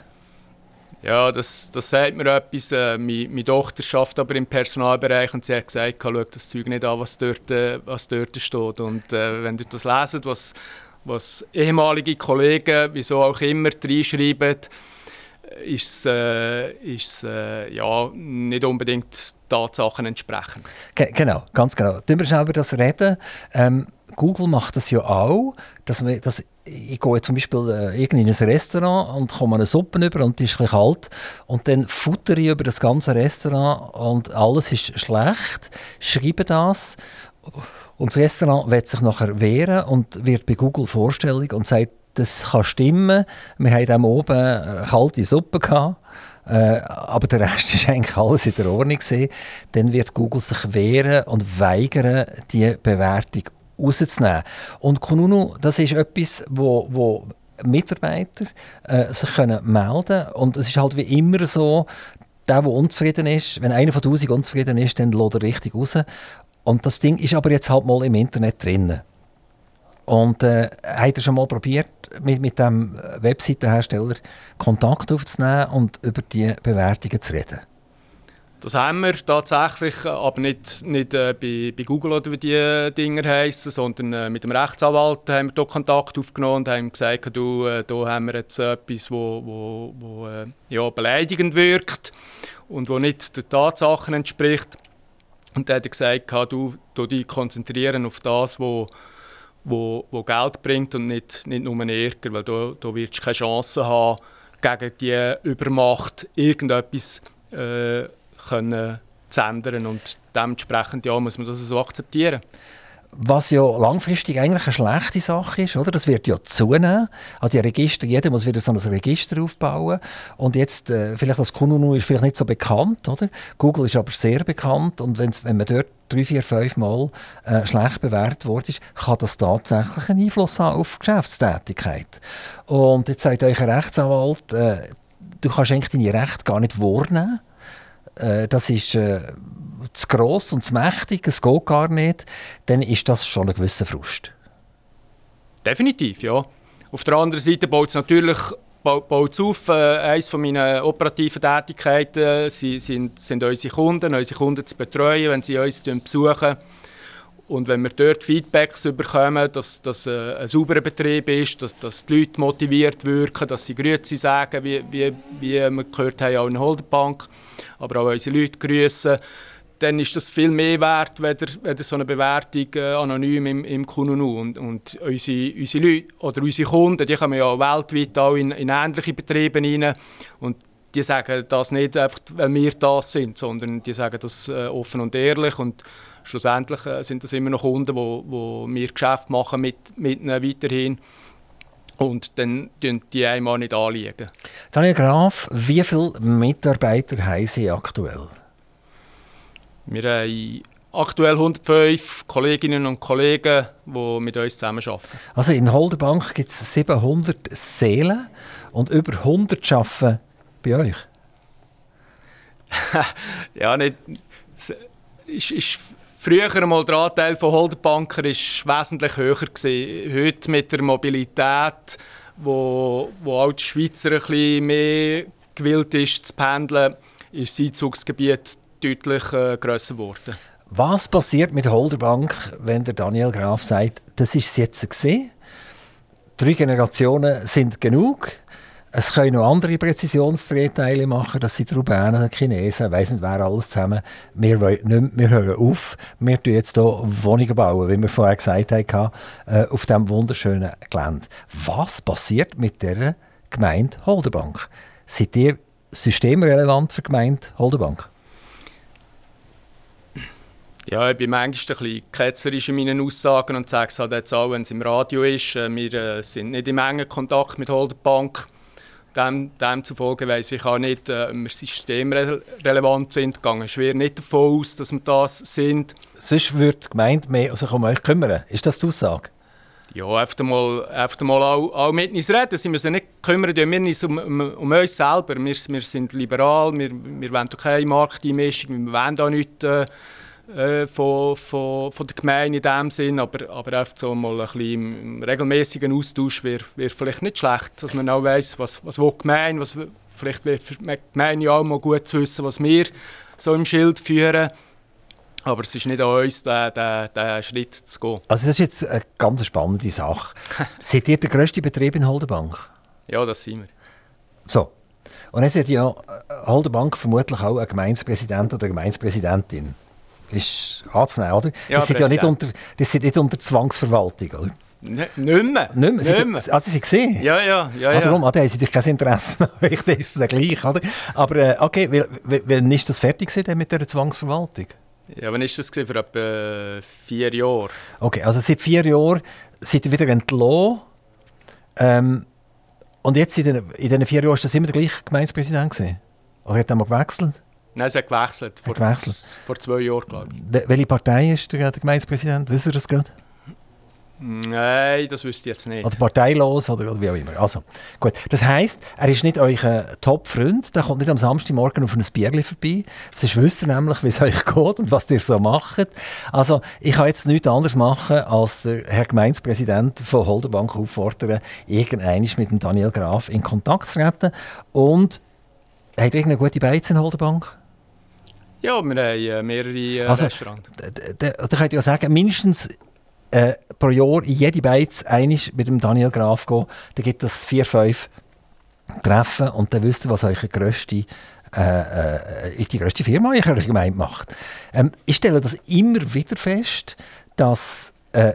Ja, das, das sagt mir etwas. Äh, meine, meine, Tochter arbeitet aber im Personalbereich und sie hat gesagt, schau das Zeug nicht an, was dort, äh, was dort steht. Und äh, wenn du das leset, was, was ehemalige Kollegen, wieso auch immer, reinschreiben, ist es äh, äh, ja, nicht unbedingt Tatsachen entsprechend. Ge genau, ganz genau. Schnell über das reden. Ähm, Google macht das ja auch, dass, wir, dass ich gehe zum Beispiel äh, in ein Restaurant und komme eine Suppe über und die ist ein kalt und dann futtere ich über das ganze Restaurant und alles ist schlecht, schreibe das und das Restaurant wird sich nachher wehren und wird bei Google vorstellig und sagt, das kann stimmen. Wir hatten oben eine kalte Suppe. Gehabt. Äh, aber der Rest war eigentlich alles in der Ordnung. Dann wird Google sich wehren und weigern, die Bewertung rauszunehmen. Und Kununu, das ist etwas, wo, wo Mitarbeiter äh, sich können melden können. Und es ist halt wie immer so, der, der unzufrieden ist, wenn einer von 1000 unzufrieden ist, dann lädt er richtig raus. Und das Ding ist aber jetzt halt mal im Internet drin. Und äh, hat er schon mal probiert, mit, mit dem Webseitenhersteller Kontakt aufzunehmen und über die Bewertungen zu reden? Das haben wir tatsächlich, aber nicht, nicht äh, bei, bei, Google oder wie die Dinger heißen, sondern äh, mit dem Rechtsanwalt haben wir hier Kontakt aufgenommen und haben gesagt, du, äh, da haben wir jetzt etwas, wo, wo, wo äh, ja, beleidigend wirkt und wo nicht den Tatsachen entspricht. Und dann hat er gesagt, du, du dich konzentrieren auf das, wo, wo, wo Geld bringt und nicht, nicht nur Ärger, weil du, du wirst keine Chance haben, gegen die Übermacht irgendetwas äh, können zu ändern. Und dementsprechend ja, muss man das so akzeptieren. Was ja langfristig eigentlich eine schlechte Sache ist, oder? Das wird ja zunehmen. Also die Register, jeder muss wieder so ein Register aufbauen. Und jetzt, äh, vielleicht das Kununu ist vielleicht nicht so bekannt, oder? Google ist aber sehr bekannt. Und wenn man dort drei, vier, fünf Mal äh, schlecht bewertet worden ist, kann das tatsächlich einen Einfluss haben auf Geschäftstätigkeit. Und jetzt sagt euch ein Rechtsanwalt, äh, du kannst eigentlich deine Rechte gar nicht wahrnehmen äh, das ist äh, zu gross und zu mächtig, es geht gar nicht, dann ist das schon ein gewisser Frust. Definitiv, ja. Auf der anderen Seite baut es natürlich baut auf. Äh, eines meiner operativen Tätigkeiten äh, sind, sind unsere Kunden, unsere Kunden zu betreuen, wenn sie uns besuchen. Und wenn wir dort Feedbacks bekommen, dass das äh, ein sauberer Betrieb ist, dass, dass die Leute motiviert wirken, dass sie Grüße sagen, wie, wie, wie wir gehört haben, auch in Holderbank, aber auch unsere Leute grüßen, dann ist das viel mehr wert, wenn so eine Bewertung äh, anonym im, im Kununu. Und, und unsere, unsere Leute oder unsere Kunden, die kommen ja weltweit auch in, in ähnliche Betriebe rein. Und die sagen das nicht einfach, weil wir das sind, sondern die sagen das äh, offen und ehrlich. Und schlussendlich äh, sind das immer noch Kunden, wo, wo wir Geschäft machen mit, mit ihnen weiterhin. Und dann tun die einmal nicht anliegen. Daniel Graf, wie viele Mitarbeiter haben Sie aktuell? Wir haben aktuell 105 Kolleginnen und Kollegen, die mit uns zusammenarbeiten. Also in Holderbank gibt es 700 Seelen und über 100 arbeiten bei euch? ja, nicht... Ist, ist Früher mal der Anteil von Holderbanker ist wesentlich höher. Heute mit der Mobilität, wo, wo auch die Schweizer ein bisschen mehr gewillt ist zu pendeln, ist das Einzugsgebiet deutlich äh, grösser geworden. Was passiert mit Holderbank, wenn der Daniel Graf sagt, das ist es jetzt gesehen? Drei Generationen sind genug. Es können noch andere Präzisionsdrehteile machen, das sind die Rumänen, Chinesen, weiss nicht wer alles zusammen. Wir, wollen nicht, wir hören auf, wir bauen jetzt hier Wohnungen bauen, wie wir vorher gesagt haben, äh, auf diesem wunderschönen Gelände. Was passiert mit dieser Gemeinde Holderbank? Seid ihr systemrelevant für die Gemeinde Holderbank? Ja, ich bin manchmal ein bisschen ketzerisch in meinen Aussagen und sage es halt jetzt auch, wenn es im Radio ist. Äh, wir äh, sind nicht im engen Kontakt mit Holderbank. Dem, demzufolge weiss ich auch nicht, äh, wir systemrelevant sind. Ich gehe schwer nicht davon aus, dass wir das sind. Sonst würde die Gemeinde mehr sich um euch kümmern. Ist das die Aussage? Ja, einfach mal, einfach mal auch, auch mit uns reden. Sie müssen nicht kümmern, wir uns um, um, um uns selber. Wir, wir sind liberal, wir, wir wollen keine Markteinmischung, wir wollen auch nichts... Äh, äh, von, von, von der Gemeinde in dem Sinn, aber, aber einfach so mal ein bisschen im regelmäßigen Austausch wäre wär vielleicht nicht schlecht, dass man auch weiss, was, was will die Gemeinde, was, vielleicht wäre für die Gemeinde ja auch mal gut zu wissen, was wir so im Schild führen. Aber es ist nicht an uns, diesen Schritt zu gehen. Also das ist jetzt eine ganz spannende Sache. seid ihr der grösste Betrieb in Holderbank? Ja, das sind wir. So. Und jetzt hat ja Holderbank vermutlich auch einen Gemeindepräsident oder eine Gemeindepräsidentin ist anzunehmen, oder? Ja, das, sind ja nicht unter, das sind nicht unter Zwangsverwaltung, oder? Ne, nicht mehr. Nicht mehr. Nicht mehr. Ah, Sie gesehen? Ja, ja. ja, ah, darum, ah, da haben Sie natürlich kein Interesse. Vielleicht ist es gleich, oder? Aber äh, okay, wann ist das fertig mit dieser Zwangsverwaltung? Ja, wann ist das gewesen? Vor etwa vier Jahren. Okay, also seit vier Jahren seid ihr wieder entlassen. Ähm, und jetzt in den, in diesen vier Jahren ist das immer der gleiche Gemeindepräsident gewesen? Oder hat er mal gewechselt? Nein, es hat gewechselt. Vor, gewechselt. vor zwei Jahren, glaube ich. Welche Partei ist der, der Gemeindepräsident? Wisst ihr das gerade? Nein, das wüsste ich jetzt nicht. Oder parteilos oder, oder wie auch immer. Also, gut. Das heisst, er ist nicht euer Top-Freund, der kommt nicht am Samstagmorgen auf ein Bierchen vorbei. Sonst wisst ihr nämlich, wie es euch geht und was ihr so macht. Also, ich kann jetzt nichts anderes machen, als der Herr Gemeindepräsident von Holderbank auffordern, irgendeinmal mit dem Daniel Graf in Kontakt zu treten. Und habt ihr eine gute Beiz in Holderbank? Ja, wir haben äh, mehrere äh, Also, Restaurants. Da, da könnt ihr ja sagen, mindestens äh, pro Jahr in jede Beiz einig mit dem Daniel Graf gehen. Dann gibt es vier, fünf Treffen und dann wisst ihr, was eure grösste, äh, äh, die grösste Firma in eurer Gemeinde macht. Ähm, ich stelle das immer wieder fest, dass äh,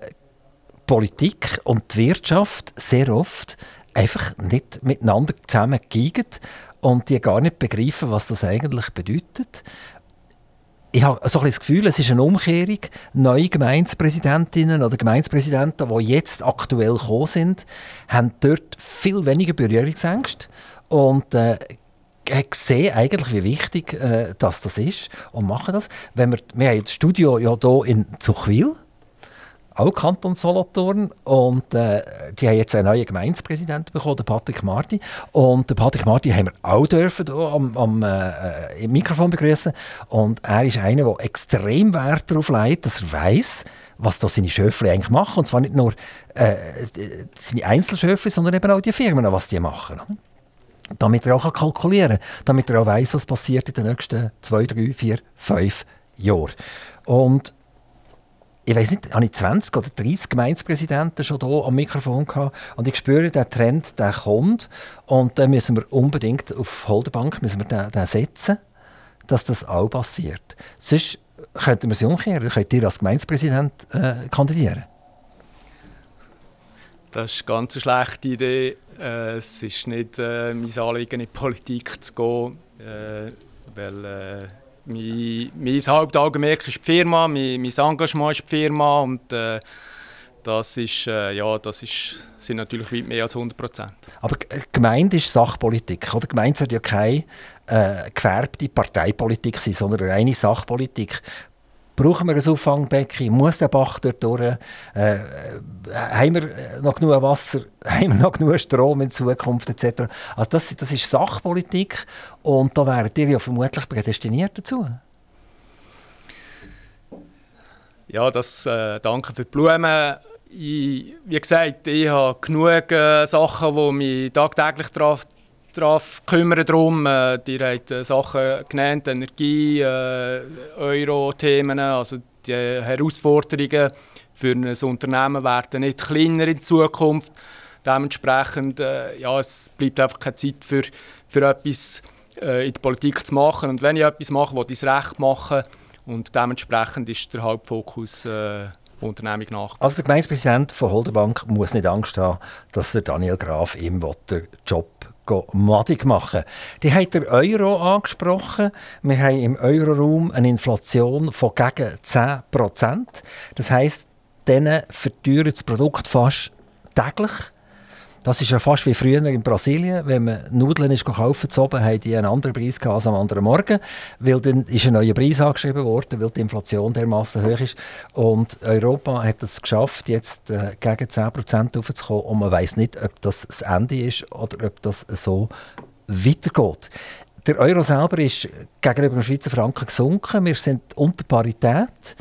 Politik und die Wirtschaft sehr oft einfach nicht miteinander zusammengegangen und die gar nicht begreifen, was das eigentlich bedeutet ich habe so ein das Gefühl, es ist eine Umkehrung. Neue Gemeindepräsidentinnen oder Gemeindepräsidenten, die jetzt aktuell gekommen sind, haben dort viel weniger Berührungsängste und äh, sehen eigentlich, wie wichtig äh, das, das ist und machen das. Wenn wir, wir haben das Studio ja hier in Zuchwil auch Kanton Solothurn. Und äh, die haben jetzt einen neuen Gemeindepräsidenten bekommen, den Patrick Marti. Und den Patrick Marti haben wir auch dürfen hier am, am äh, Mikrofon begrüßen. Und er ist einer, der extrem Wert darauf legt, dass er weiß, was da seine Schöfle eigentlich machen. Und zwar nicht nur äh, seine Einzelschöfle, sondern eben auch die Firmen, was die machen. Damit er auch kalkulieren kann, damit er auch weiß, was passiert in den nächsten zwei, drei, vier, fünf Jahren. Und ich weiß nicht, habe ich 20 oder 30 Gemeindepräsidenten schon hier am Mikrofon gehabt und ich spüre, der Trend, der kommt und dann müssen wir unbedingt auf Holderbank müssen wir den, den setzen, dass das auch passiert. Sonst könnten wir es umkehren, könnt ihr als Gemeindepräsident äh, kandidieren. Das ist eine ganz schlechte Idee. Äh, es ist nicht äh, mein Anliegen, in die Politik zu gehen, äh, weil äh, mein, mein Hauptaugenmerk ist die Firma, mein, mein Engagement ist die Firma und äh, das, ist, äh, ja, das ist, sind natürlich weit mehr als 100 Prozent. Aber Gemeinde ist Sachpolitik. Oder? Gemeinde sollte ja keine äh, gefärbte Parteipolitik sein, sondern eine reine Sachpolitik. Brauchen wir ein Auffangbecken? Muss der Bach dort durch? Äh, äh, haben wir noch genug Wasser? Haben wir noch genug Strom in Zukunft etc.? Also das, das ist Sachpolitik und da wären ihr ja vermutlich prädestiniert dazu. Ja, das, äh, danke für die Blumen. Ich, wie gesagt, ich habe genug äh, Sachen, die mich tagtäglich darauf darauf kümmern. Darum, äh, die habt äh, Sachen genannt, Energie, äh, Euro-Themen, also die Herausforderungen für ein Unternehmen werden nicht kleiner in Zukunft. Dementsprechend, äh, ja, es bleibt einfach keine Zeit für, für etwas äh, in der Politik zu machen. Und wenn ich etwas mache, will ich es recht machen. Und dementsprechend ist der Hauptfokus äh, Unternehmung nach. Also der Gemeindepräsident von Holderbank muss nicht Angst haben, dass der Daniel Graf ihm den Job madig machen Die hat der Euro angesprochen. Wir haben im Euroraum eine Inflation von gegen 10%. Das heisst, denen verteuert das Produkt fast täglich. Das ist ja fast wie früher in Brasilien, wenn man Nudeln ist kaufen zu oben, haben die einen anderen Preis als am anderen Morgen, weil dann ist ein neuer Preis angeschrieben worden, weil die Inflation dermaßen hoch ist. Und Europa hat es geschafft, jetzt äh, gegen 10% aufzukommen und man weiß nicht, ob das das Ende ist oder ob das so weitergeht. Der Euro selber ist gegenüber dem Schweizer Franken gesunken. Wir sind unter Parität.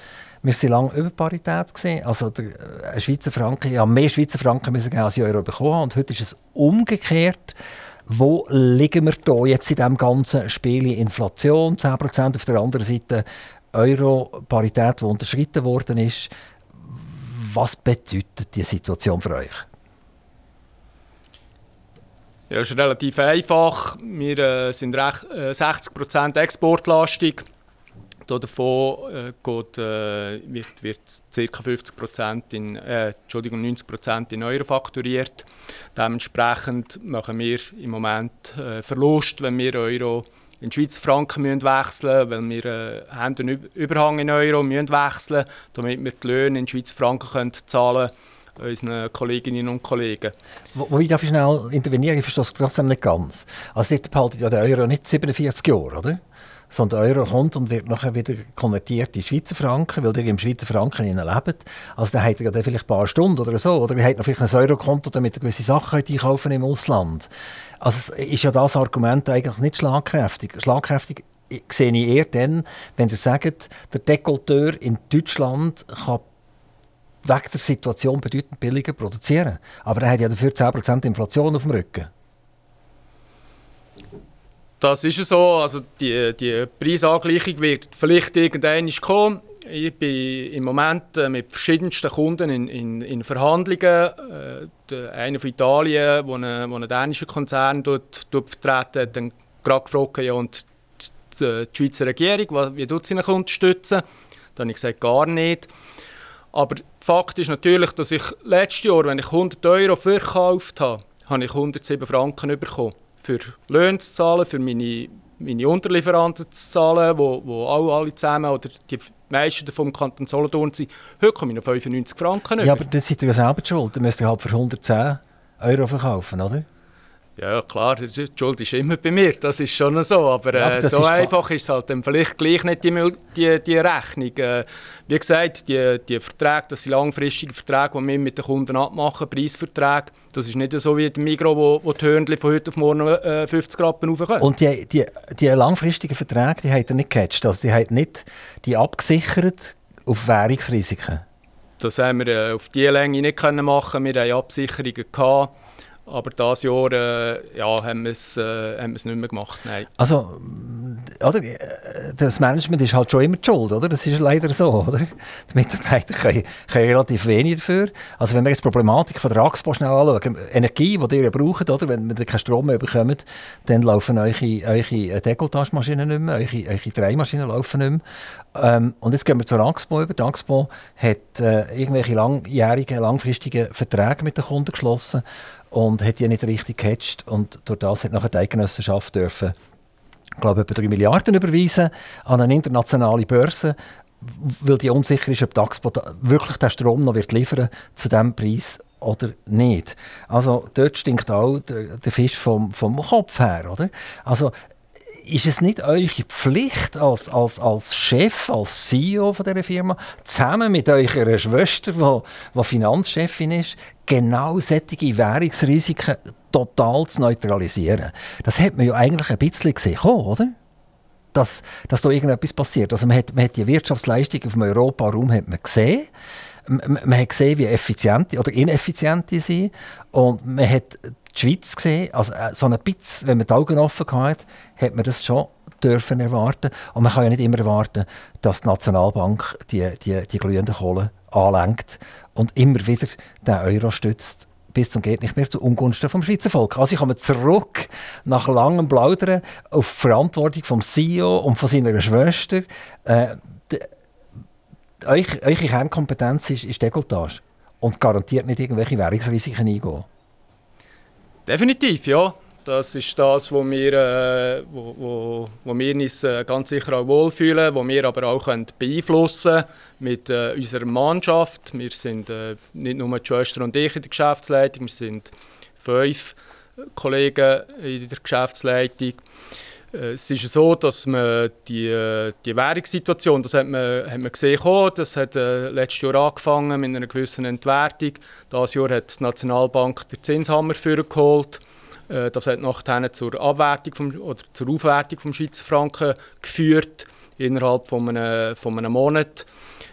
Wir waren lange über Parität. Gewesen. Also der äh, Schweizer Franken, ja, mehr Schweizer Franken müssen geben, als Euro bekommen Und heute ist es umgekehrt. Wo liegen wir da jetzt in diesem ganzen Spiel? Inflation 10%, auf der anderen Seite Euro-Parität, die unterschritten worden ist. Was bedeutet diese Situation für euch? Ja, ist relativ einfach. Wir äh, sind recht, äh, 60% exportlastig. Davon äh, geht, äh, wird, wird ca. 50 in, äh, Entschuldigung, 90% in Euro fakturiert. Dementsprechend machen wir im Moment äh, Verlust, wenn wir Euro in Schweizer Franken müssen wechseln weil wir äh, haben einen Überhang in Euro müssen wechseln damit wir die Löhne in Schweizer Franken können zahlen unseren Kolleginnen und Kollegen. Wo, wo ich darf schnell intervenieren, ich verstehe es trotzdem nicht ganz. Also dort behaltet ja der Euro nicht 47 Jahre, oder? Sondern der Euro kommt und wird nachher wieder konvertiert in Schweizer Franken, weil ihr im Schweizer Franken lebt. Also dann habt ihr ja vielleicht ein paar Stunden oder so, oder ihr habt noch vielleicht ein Eurokonto, damit ihr gewisse Sachen einkaufen im Ausland. Also ist ja das Argument eigentlich nicht schlagkräftig. Schlagkräftig sehe ich eher dann, wenn ihr sagt, der Dekolteur in Deutschland kann wegen der Situation bedeutend billiger produzieren. Aber er hat ja dafür 10% Inflation auf dem Rücken. Das ist so. Also die, die Preisangleichung wird vielleicht irgendwann kommen. Ich bin im Moment äh, mit verschiedensten Kunden in, in, in Verhandlungen. Äh, einer von Italien, der einen, einen dänischen Konzern dort, dort vertreten hat, dann gerade gefragt, ja, und die, die Schweizer Regierung, wie tut sie ihn unterstützen? Dann habe ich gesagt, gar nicht. Aber Fakt ist natürlich, dass ich letztes Jahr, wenn ich 100 Euro verkauft habe, habe ich 107 Franken bekommen. Für Löhne zu zahlen, für meine, meine Unterlieferanten zu zahlen, wo, wo alle, alle zusammen oder die meisten vom Kanton Solothurn sind. Heute komme ich noch 95 Franken Ja, aber dann seid ihr ja selber schuld. Dann müsst ihr halt für 110 Euro verkaufen, oder? Ja, klar, die Schuld ist immer bei mir, das ist schon so. Aber, ja, aber äh, so einfach ist es halt dann vielleicht gleich nicht die, die, die Rechnung. Äh, wie gesagt, die, die Verträge, das sind langfristige Verträge, die wir mit den Kunden abmachen, Preisverträge. Das ist nicht so wie die Migros, wo, wo die Hörnchen von heute auf morgen äh, 50 Rappen raufkommen. Und die, die, die langfristigen Verträge, die hat er nicht gecatcht, also die hat nicht die abgesichert auf Währungsrisiken? Das haben wir äh, auf diese Länge nicht können machen. Wir hatten Absicherungen. Gehabt aber dieses Jahr äh, ja, haben wir es äh, nicht mehr gemacht. Nein. Also, oder, äh, das Management ist halt schon immer die Schuld, oder? Das ist leider so, oder? Die Mitarbeiter können, können relativ wenig dafür. Also wenn wir jetzt die Problematik von der AXPO schnell anschauen, Energie, die ihr braucht, oder? Wenn wir keinen Strom mehr bekommt, dann laufen eure, eure Dekolletagemaschinen nicht mehr, eure, eure Dreimaschinen laufen nicht mehr. Ähm, und jetzt gehen wir zur AXPO über. Die AXPO hat äh, irgendwelche langjährigen, langfristigen Verträge mit den Kunden geschlossen und hat die nicht richtig gecatcht und durch das hat nachher die Eidgenossenschaft dürfen ich etwa 3 Milliarden überweisen an eine internationale Börse, weil die unsicher ist, ob die Axpo wirklich den Strom noch wird liefern zu diesem Preis oder nicht. Also dort stinkt auch der, der Fisch vom, vom Kopf her, oder? Also ist es nicht eure Pflicht als, als, als Chef, als CEO von dieser Firma, zusammen mit eurer Schwester, die, Finanzchefin ist, genau solche Währungsrisiken total zu neutralisieren? Das hat man ja eigentlich ein bisschen gesehen, oder? Dass, dass da irgendetwas passiert. Also man hat, man hat die Wirtschaftsleistung auf dem Europaraum hat man gesehen. Man hat gesehen, wie effizient oder ineffizient die sind. Und man hat die Schweiz gesehen, also äh, so ein bisschen, wenn man die Augen offen hat, hat man das schon dürfen erwarten. Und man kann ja nicht immer erwarten, dass die Nationalbank die, die, die glühende Kohle anlenkt und immer wieder den Euro stützt bis zum geht nicht mehr zu Ungunsten vom Schweizer Volk. Also ich komme zurück nach langem Plaudern auf die Verantwortung vom CEO und von seiner Schwester. Äh, eure Kernkompetenz ist, ist Dekolletage und garantiert nicht irgendwelche Währungsrisiken eingehen. Definitiv, ja. Das ist das, wo wir, äh, wo, wo, wo wir uns äh, ganz sicher auch wohlfühlen, wo wir aber auch können beeinflussen mit äh, unserer Mannschaft. Wir sind äh, nicht nur die Schwester und ich in der Geschäftsleitung, wir sind fünf Kollegen in der Geschäftsleitung. Äh, es ist so, dass man die, äh, die Währungssituation, das hat man, hat man gesehen, das hat äh, letztes Jahr angefangen mit einer gewissen Entwertung. Dieses Jahr hat die Nationalbank den Zinshammer geholt. Äh, das hat nachher zur Abwertung vom, oder zur Aufwertung des Schweizer Franken geführt. Innerhalb von einem, von einem Monat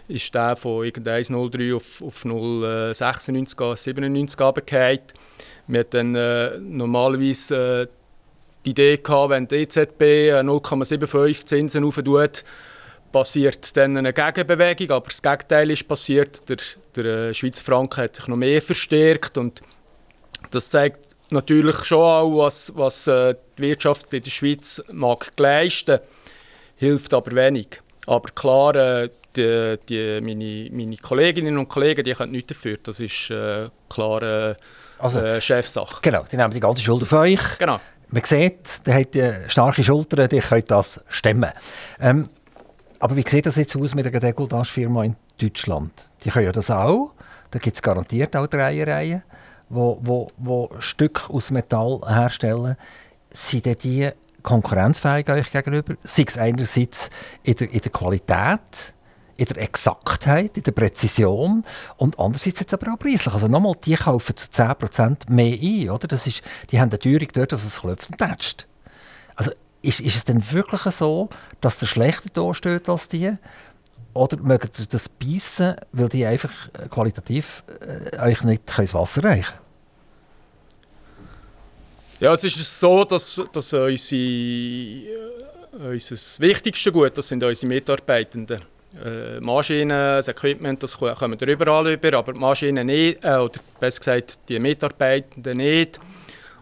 ist der von 1,03 auf, auf 0,96, 97 runtergefallen. Wir hatten dann äh, normalerweise äh, die Idee gehabt, wenn die EZB 0,75 Zinsen auftut, passiert dann eine Gegenbewegung, aber das Gegenteil ist passiert. Der, der äh, Schweizer Franken hat sich noch mehr verstärkt und das zeigt natürlich schon auch, was, was äh, die Wirtschaft in der Schweiz mag leisten hilft aber wenig. Aber klar, äh, die, die, meine, meine Kolleginnen und Kollegen die können nichts dafür. Das ist äh, klar äh, also, äh, Chefsache. Genau, die nehmen die ganze Schuld auf euch. Genau. Man sieht, der hat starke Schultern, die können das stemmen. Ähm, aber wie sieht das jetzt aus mit einer Dekolletage-Firma in Deutschland? Die können ja das auch. Da gibt es garantiert auch Dreiereien, wo, wo, wo Stück aus Metall herstellen. Sind die konkurrenzfähig euch gegenüber? Sei es einerseits in der, in der Qualität, in der Exaktheit, in der Präzision und andererseits jetzt aber auch preislich. Also nochmal, die kaufen zu 10% mehr ein, oder? Das ist, die haben eine Teuerung dort, dass es klopft und tätscht. Also ist, ist es denn wirklich so, dass der schlechter da steht als die? Oder mögt ihr das beißen, weil die einfach qualitativ äh, euch nicht ins Wasser reichen Ja, es ist so, dass, dass unsere, äh, unser wichtigste Gut, das sind unsere Mitarbeitenden. Äh, Maschinen, das Equipment, das kommen wir überall über, aber die Maschinen nicht, äh, oder besser gesagt die Mitarbeitenden nicht.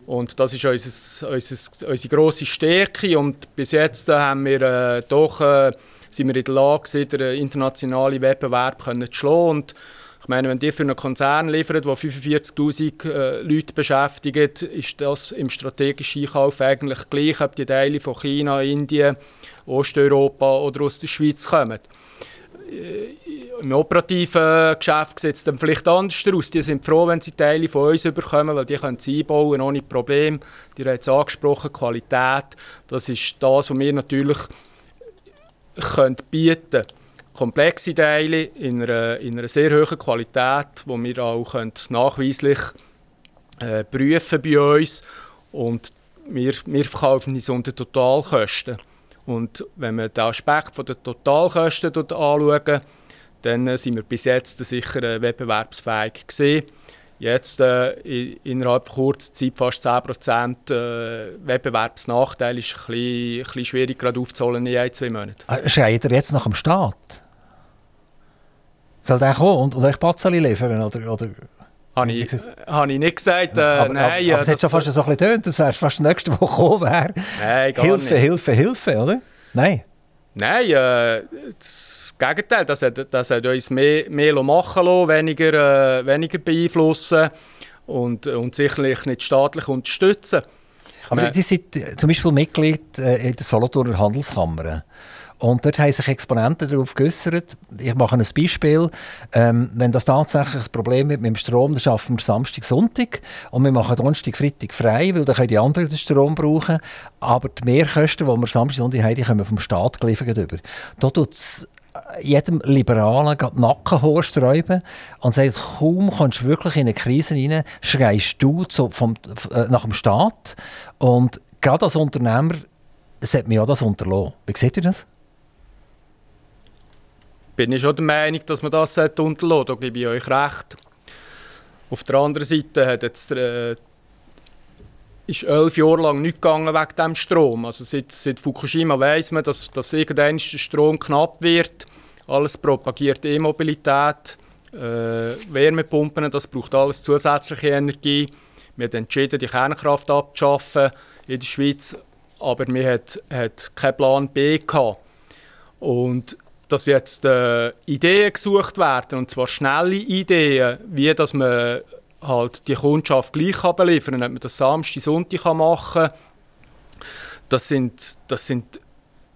Und das ist unser, unser, unsere grosse Stärke und bis jetzt äh, haben wir äh, doch, äh, sind wir in der Lage, den internationalen Wettbewerb zu schlagen. Und ich meine, wenn die für einen Konzern liefern, der 45'000 äh, Leute beschäftigt, ist das im strategischen Einkauf eigentlich gleich, ob die Teile von China, Indien, Osteuropa oder aus der Schweiz kommen. Im operativen Geschäft sieht es dann vielleicht anders aus. Die sind froh, wenn sie Teile von uns bekommen, weil die können sie einbauen, ohne Problem. Die haben es angesprochen, Qualität. Das ist das, was wir natürlich können bieten können. Komplexe Teile in einer, in einer sehr hohen Qualität, die wir auch nachweislich äh, prüfen bei uns. Und wir, wir verkaufen es unter Totalkosten. Und wenn wir den Aspekt der Totalkosten anschauen, dann sind wir bis jetzt sicher äh, wettbewerbsfähig gewesen. Jetzt äh, innerhalb kurzer Zeit fast 10% äh, Wettbewerbsnachteil ist ein bisschen, ein bisschen schwierig gerade aufzuholen in ein, zwei Monaten. Ah, schreit ihr jetzt nach dem Staat? Soll der kommen und, und euch Batzeli liefern? Oder, oder? Habe ich, habe ich nicht gesagt. Äh, aber, nein, aber, aber es hat schon fast so ein bisschen tönt, das wäre fast das nächste, was kommen wäre. Nein, gar Hilfe, nicht. Hilfe, Hilfe, oder? Nein. Nein, äh, das Gegenteil. Das hat, das hat uns mehr, mehr machen lassen, weniger, äh, weniger beeinflussen und, und sicherlich nicht staatlich unterstützen. Aber die sind zum Beispiel Mitglied äh, in der Solothurner Handelskammer. Und dort haben sich Exponenten darauf geäußert. Ich mache ein Beispiel. Ähm, wenn das tatsächlich ein Problem wird mit dem Strom, dann schaffen wir Samstag, Sonntag. Und wir machen Donnerstag, Freitag frei, weil dann können die anderen den Strom brauchen. Aber die Mehrkosten, die wir Samstag, Sonntag haben, die kommen vom Staat geliefert über. Da tut es jedem Liberalen gerade die Nackenhaare sträuben und sagt, kaum kommst du wirklich in eine Krise rein, schreist du zu, vom, äh, nach dem Staat. Und gerade als Unternehmer sollte man ja das unterlassen. Wie seht ihr das? Bin ich schon der Meinung, dass man das unterlassen sollte. Da gebe ich euch recht. Auf der anderen Seite hat jetzt, äh, ist elf Jahre lang nichts gegangen wegen dem Strom. Also seit, seit Fukushima weiß man, dass, dass irgendwann der Strom knapp wird. Alles propagiert E-Mobilität, äh, Wärmepumpen, das braucht alles zusätzliche Energie. Wir haben entschieden, die Kernkraft abzuschaffen in der Schweiz, aber wir hatten hat keinen Plan B. Gehabt. Und dass jetzt äh, Ideen gesucht werden, und zwar schnelle Ideen, wie dass man halt die Kundschaft gleich kann beliefern kann, ob man das Samstag, Sonntag machen kann. Das sind, das sind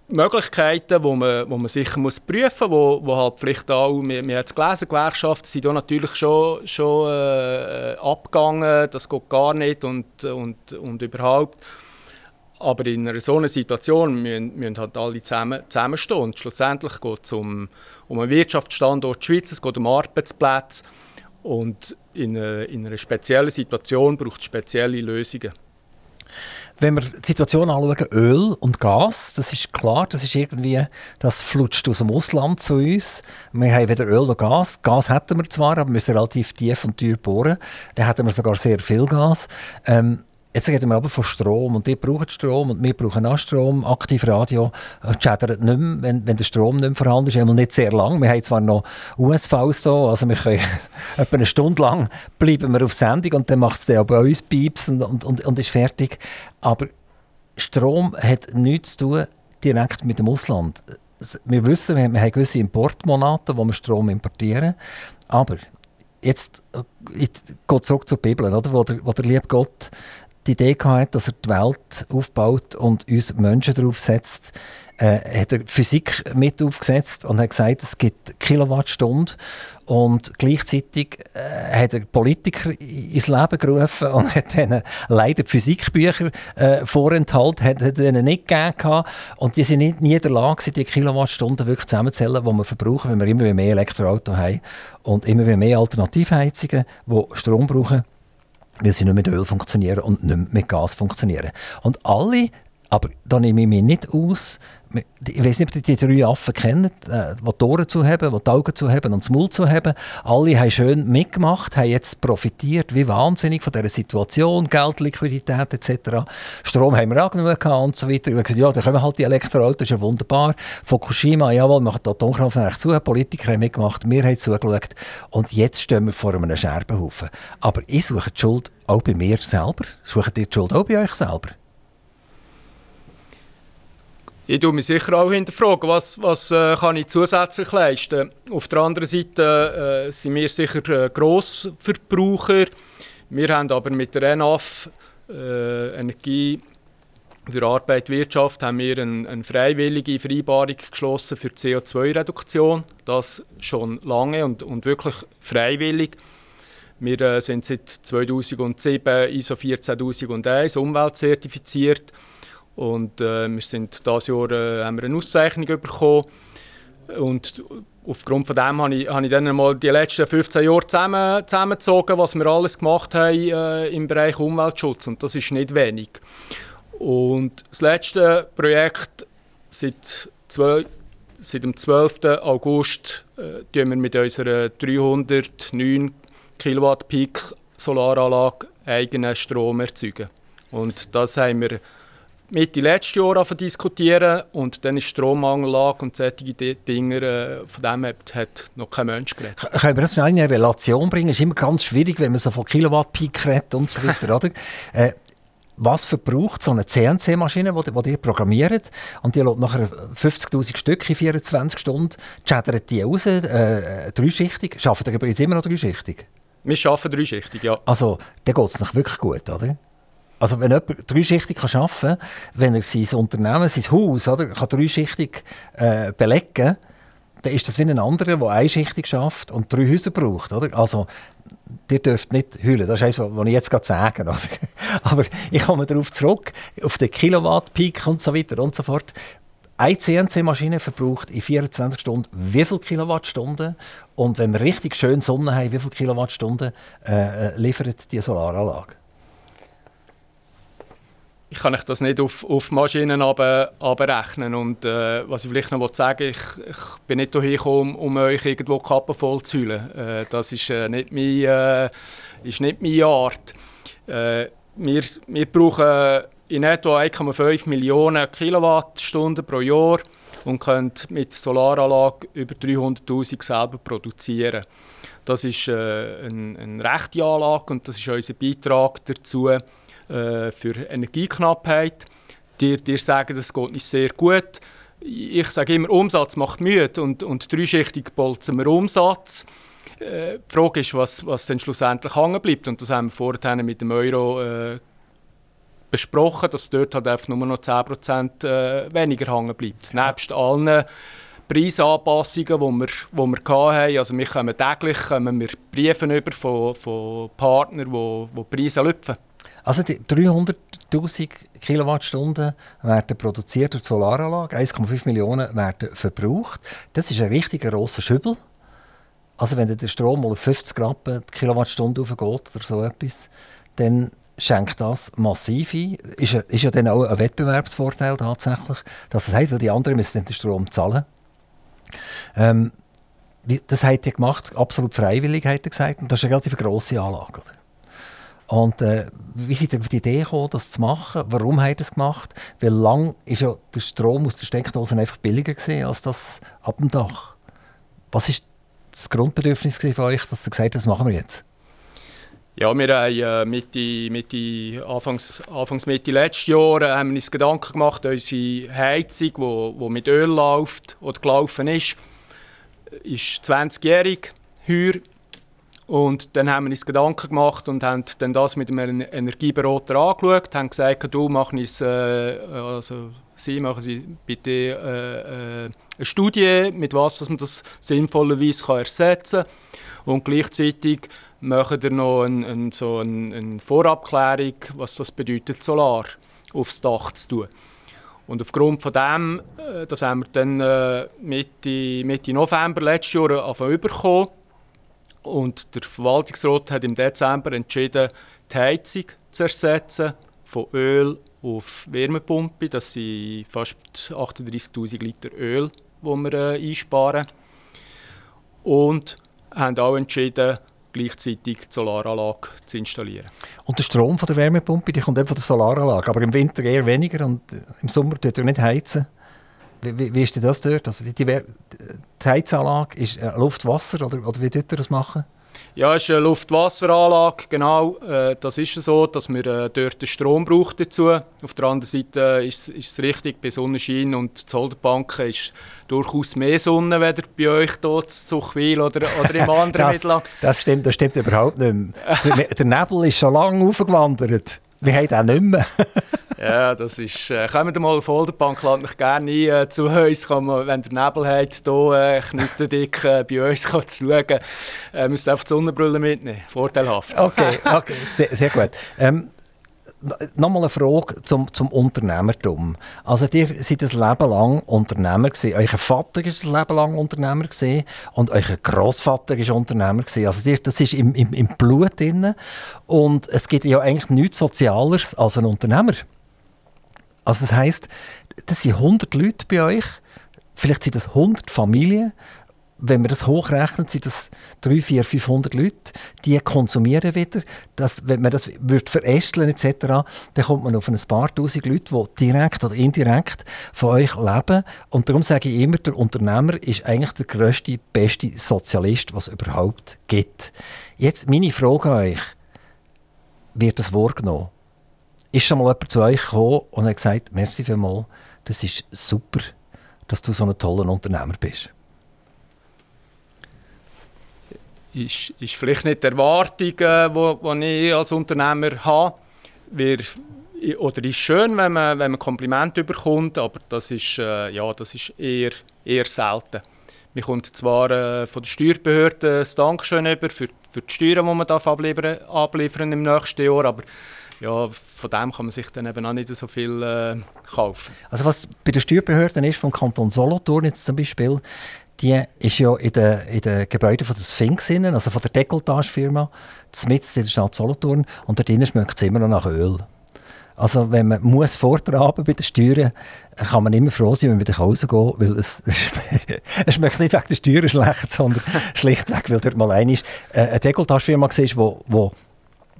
Möglichkeiten, wo man, wo man sicher muss prüfen muss, wo, wo halt vielleicht auch, wir, wir haben es gelesen, Gewerkschaften sind da natürlich schon, schon äh, abgegangen, das geht gar nicht und, und, und überhaupt. Aber in einer so einer Situation müssen, müssen halt alle zusammen, zusammenstehen. Und schlussendlich geht es um, um einen Wirtschaftsstandort Schweiz, es geht um Arbeitsplätze. Und in, eine, in einer speziellen Situation braucht es spezielle Lösungen. Wenn wir die Situation anschauen, Öl und Gas, das ist klar, das ist irgendwie, das flutscht aus dem Ausland zu uns. Wir haben weder Öl noch Gas. Gas hätten wir zwar, aber wir müssen relativ tief und teuer bohren. Dann hätten wir sogar sehr viel Gas. Ähm, Jetzt reden wir aber von Strom und die brauchen Strom und wir brauchen auch Strom. Aktivradio schädert nicht mehr, wenn, wenn der Strom nicht mehr vorhanden ist. Einmal nicht sehr lang. Wir haben zwar noch USVs da, also wir können etwa eine Stunde lang bleiben wir auf Sendung und dann macht es dann bei uns Pieps und, und, und, ist fertig. Aber Strom hat nichts zu tun direkt mit dem Ausland. Wir wissen, wir haben gewisse Importmonate, wo wir Strom importieren. Aber jetzt, geht zurück zur Bibel, oder? Wo, der, wo der liebe Gott die Idee gehabt, dass er die Welt aufbaut und uns Menschen darauf setzt, äh, hat er Physik mit aufgesetzt und hat gesagt, es gibt Kilowattstunden und gleichzeitig äh, hat er Politiker ins Leben gerufen und hat ihnen leider Physikbücher äh, vorenthalten, hat, hat ihnen nicht gegeben und die sind nicht, nie in der Lage, die Kilowattstunden wirklich zusammenzählen, die wir verbrauchen, wenn wir immer mehr Elektroautos haben und immer mehr Alternativheizungen, die Strom brauchen weil sie nicht mit Öl funktionieren und nicht mit Gas funktionieren. Und alle Aber da nehme ich mich nicht aus, ich weiß nicht, ob ihr die drei Affen kennt, äh, die die Ohren zu haben, die die Augen zu haben und das Maul zu haben. Alle haben schön mitgemacht, haben jetzt profitiert, wie wahnsinnig von dieser Situation, Geld, Liquidität etc. Strom haben wir auch genug und so weiter. Ich habe gesagt, ja, da kommen halt die Elektroautos, das ist ja wunderbar. Fukushima, jawohl, wir machen die Atomkraftwerke zu, Politiker haben mitgemacht, wir haben zugeschaut und jetzt stehen wir vor einem Scherbenhaufen. Aber ich suche die Schuld auch bei mir selber. Sucht ihr die Schuld auch bei euch selber? Ich tue mich sicher auch hinterfragen, was, was äh, kann ich zusätzlich leisten. Auf der anderen Seite äh, sind wir sicher äh, Grossverbraucher. Wir haben aber mit der ENAF äh, Energie für Arbeit Wirtschaft haben wir eine, eine freiwillige Vereinbarung geschlossen für CO2-Reduktion. Das schon lange und, und wirklich freiwillig. Wir äh, sind seit 2007 ISO 14001 umweltzertifiziert und äh, wir sind dieses Jahr äh, haben wir eine Auszeichnung bekommen. Und aufgrund von dem habe ich, habe ich dann mal die letzten 15 Jahre zusammen, zusammengezogen, was wir alles gemacht haben äh, im Bereich Umweltschutz. Und das ist nicht wenig. Und das letzte Projekt seit, zwei, seit dem 12. August äh, wir mit unserer 309 Kilowatt Peak Solaranlage eigenen Strom erzeugen. Und das haben wir Mitte letztes Jahr diskutieren und dann ist Strommangellage und solche Dinge, äh, von dem hat, hat noch kein Mensch geredet. Können wir das in eine Relation bringen? Es ist immer ganz schwierig, wenn man so von Kilowatt-Peak redet und so weiter, oder? Äh, was verbraucht so eine CNC-Maschine, die, die ihr programmiert und die lässt nachher 50'000 Stück in 24 Stunden, chattert die raus, äh, dreischichtig, arbeitet ihr übrigens immer noch dreischichtig? Wir arbeiten dreischichtig, ja. Also, dann geht es noch wirklich gut, oder? Also wenn jemand dreischichtig arbeiten kann, wenn er sein Unternehmen, sein Haus oder, kann dreischichtig äh, belegen dann ist das wie ein anderer, der einschichtig schafft und drei Häuser braucht. Oder? Also, ihr dürft nicht heulen. Das ist eines, was ich jetzt gerade sage. Aber ich komme darauf zurück, auf den Kilowatt-Peak und so weiter und so fort. Eine CNC-Maschine verbraucht in 24 Stunden wie viele Kilowattstunden? Und wenn wir richtig schön Sonne haben, wie viele Kilowattstunden äh, äh liefert die Solaranlage? Ich kann ich das nicht auf, auf Maschinen abrechnen. Und äh, was ich vielleicht noch sagen ich, ich bin nicht hierher gekommen, um euch irgendwo die Kappe voll zu. Äh, das ist, äh, nicht mein, äh, ist nicht meine Art. Äh, wir, wir brauchen in etwa 1,5 Millionen Kilowattstunden pro Jahr und können mit Solaranlage über 300'000 selber produzieren. Das ist äh, eine, eine rechte Anlage und das ist unser Beitrag dazu, äh, für Energieknappheit. Die, die sagen, das geht nicht sehr gut. Ich sage immer, Umsatz macht müde und, und dreischichtig bolzen wir Umsatz. Äh, die Frage ist, was, was dann schlussendlich hängen bleibt. Und das haben wir vorher mit dem Euro äh, besprochen, dass dort halt einfach nur noch 10% äh, weniger hängen bleibt. Nebst allen Preisanpassungen, die wir, die wir hatten. Also wir kommen täglich kommen wir Briefe über von, von Partnern, die, die Preise lüpfen. Also die 300'000 Kilowattstunden werden produziert durch die Solaranlage, 1,5 Millionen werden verbraucht. Das ist ein richtig grosser Schübel. Also wenn der Strom mal auf 50 Rappen die Kilowattstunde aufgeht oder so etwas, dann schenkt das massiv ein. Ist, ist ja dann auch ein Wettbewerbsvorteil tatsächlich, dass es heißt, weil die anderen müssen den Strom zahlen. Ähm, das hat er gemacht, absolut freiwillig, hat er gesagt, und das ist eine relativ grosse Anlage. Oder? Und äh, wie seid ihr auf die Idee gekommen, das zu machen? Warum habt ihr das gemacht? Wie lange ist ja der Strom aus der Steckdose einfach billiger als das ab dem Dach? Was ist das Grundbedürfnis von euch, dass ihr gesagt habt, das machen wir jetzt? Ja, wir haben äh, Mitte, Mitte, Anfangs, Anfangs Mitte letztes Jahr äh, haben wir uns Gedanken gemacht, unsere Heizung, die mit Öl läuft oder gelaufen ist, ist 20-jährig, heuer und dann haben wir uns Gedanken gemacht und haben dann das mit einem Energieberater angeschaut, haben gesagt, du mach uns, äh, also Sie machen Sie bitte äh, äh, eine Studie, mit was dass man das sinnvollerweise kann ersetzen kann. Und gleichzeitig machen wir noch ein, ein, so eine, Vorabklärung, was das bedeutet, Solar aufs Dach zu tun. Und aufgrund von dem, äh, das haben wir dann äh, Mitte, Mitte November letztes Jahr angefangen bekommen, und der Verwaltungsrat hat im Dezember entschieden, die Heizung zu ersetzen von Öl auf Wärmepumpe. Das sind fast 38'000 Liter Öl, die wir äh, einsparen. Und haben auch entschieden, gleichzeitig die Solaranlage zu installieren. Und der Strom von der Wärmepumpe die kommt eben von der Solaranlage, aber im Winter eher weniger und im Sommer tut er nicht heizen. Wie, wie, ist das dort? Also die, die, die Heizanlage ist äh, Luft, Wasser oder, oder wie tut ihr das machen? Ja, es ist eine Luft-Wasser-Anlage, genau. Äh, das ist so, dass wir äh, dort den Strom braucht dazu. Auf der anderen Seite ist, ist es richtig, bei Sonnenschein und Zolderbanken ist durchaus mehr Sonne, weder bei euch hier zu Zuchwil oder, oder im anderen das, Mittelland. Das stimmt, das stimmt überhaupt nicht mehr. der, der Nebel ist schon lange aufgewandert. Wir haben den nicht mehr. ja, das ist... Äh, kommt mal auf Olderbank, lade mich gerne ein äh, zu uns. Kann man, wenn der Nebel hat, hier äh, knüttendick äh, bei uns kann zu schauen. Äh, müsst einfach die Sonnenbrille mitnehmen. Vorteilhaft. Okay, okay sehr, sehr gut. Ähm, Nochmal eine Frage zum, zum Unternehmertum. Also ihr seid ein Leben lang Unternehmer gewesen. Euer Vater ist ein Leben lang Unternehmer gewesen und euer Großvater ist Unternehmer gewesen. Also ihr, das ist im, im, im Blut drin. Und es gibt ja eigentlich nichts Sozialeres als ein Unternehmer. Also das heisst, das sind 100 Leute bei euch, vielleicht sind das 100 Familien, wenn man das hochrechnet, sind das 300, 400, 500 Leute, die konsumieren wieder. Das, wenn man das wird verästeln etc., dann kommt man auf ein paar tausend Leute, die direkt oder indirekt von euch leben. Und darum sage ich immer, der Unternehmer ist eigentlich der grösste, beste Sozialist, was es überhaupt gibt. Jetzt meine Frage an euch. Wird das wahrgenommen? Ist schon mal jemand zu euch gekommen und hat gesagt, merci vielmals, das ist super, dass du so ein toller Unternehmer bist? ist, ist vielleicht nicht die Erwartung, die äh, ich als Unternehmer habe. Wir, oder ist schön, wenn man, wenn man Komplimente bekommt, aber das ist, äh, ja, das ist eher, eher selten. Man kommt zwar äh, von der Steuerbehörde das Dankeschön über für, für die Steuern, die man abliefern, abliefern im nächsten Jahr, aber ja, von dem kann man sich dann eben auch nicht so viel äh, kaufen. Also was bei den Steuerbehörden ist, vom Kanton Solothurn jetzt zum Beispiel, die ist ja in den, in den Gebäuden von der Sphinx, also von der Dekolletage-Firma, mitten in der Stadt Solothurn. Und dort drinnen schmeckt es immer noch nach Öl. Also wenn man muss vortraben bei den Steuern, kann man immer froh sein, wenn man wieder rausgehen kann, weil es, es schmeckt nicht wegen der Steuern schlecht, sondern schlichtweg, weil dort mal eine, äh, eine Dekolletage-Firma war, wo,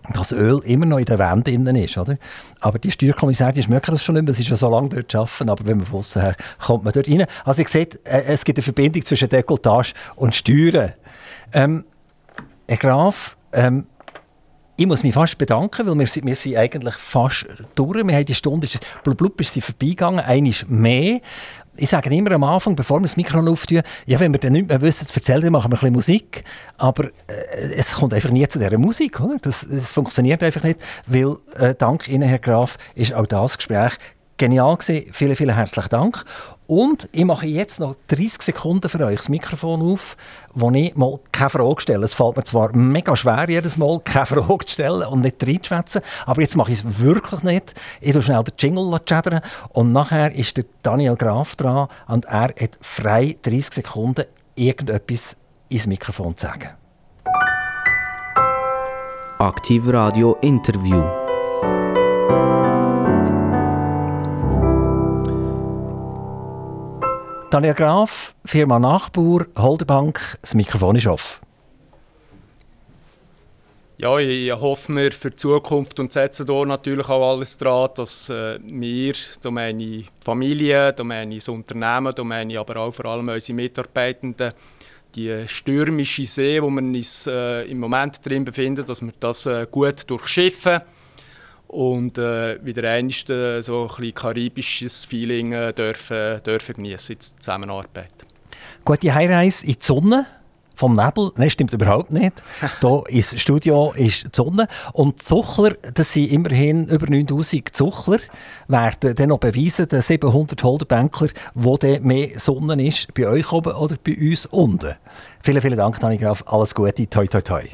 wo das Öl immer noch in der Wand innen ist. Oder? Aber die Steuerkommissarin die merken das schon nicht, weil sie schon so lange dort arbeiten, aber wenn man von außen her kommt man dort rein. Also ihr seht, äh, es gibt eine Verbindung zwischen Dekolletage und Steuern. Ähm, Herr Graf, ähm, ich muss mich fast bedanken, weil wir, wir sind eigentlich fast durch. Wir haben die Stunde, blub, blub, ist sie vorbeigegangen, eines mehr ich sage immer am Anfang, bevor wir das Mikro auftun, ja, wenn wir dann nicht mehr wissen, erzählen, dann machen wir ein bisschen Musik. Aber äh, es kommt einfach nie zu dieser Musik. Oder? Das, das funktioniert einfach nicht, weil äh, dank Ihnen, Herr Graf, ist auch das Gespräch genial gewesen. Vielen, vielen herzlichen Dank. Und ich mache jetzt noch 30 Sekunden für euch das Mikrofon auf, wo ich mal keine Frage stelle. Es fällt mir zwar mega schwer, jedes Mal keine Frage zu stellen und nicht reinzuschwätzen, aber jetzt mache ich es wirklich nicht. Ich tue schnell den Jingle chattern und nachher ist der Daniel Graf dran und er hat frei 30 Sekunden irgendetwas ins Mikrofon zu sagen. Aktiv Radio Interview. Daniel Graf, Firma Nachbur, Holderbank, das Mikrofon ist offen. Ja, ich hoffe mir für die Zukunft und setze hier natürlich auch alles dran, dass äh, wir, da meine Familie, da meine das Unternehmen, da meine aber auch vor allem unsere Mitarbeitenden, die stürmische See, wo wir uns äh, im Moment drin befinden, dass wir das äh, gut durchschiffen und äh, wieder einmal äh, so ein bisschen karibisches Feeling äh, dürfen, dürfen genießen in der Zusammenarbeit. Gute Heimreise in die Sonne vom Nebel. Nein, stimmt überhaupt nicht. Hier ins Studio ist die Sonne. Und die Zuchler, das sind immerhin über 9000 Zuchler, werden dann noch beweisen, den 700 Holderbänkler, wo mehr Sonne ist, bei euch oben oder bei uns unten. Vielen, vielen Dank, Dani Graf. Alles Gute. Toi, toi, toi.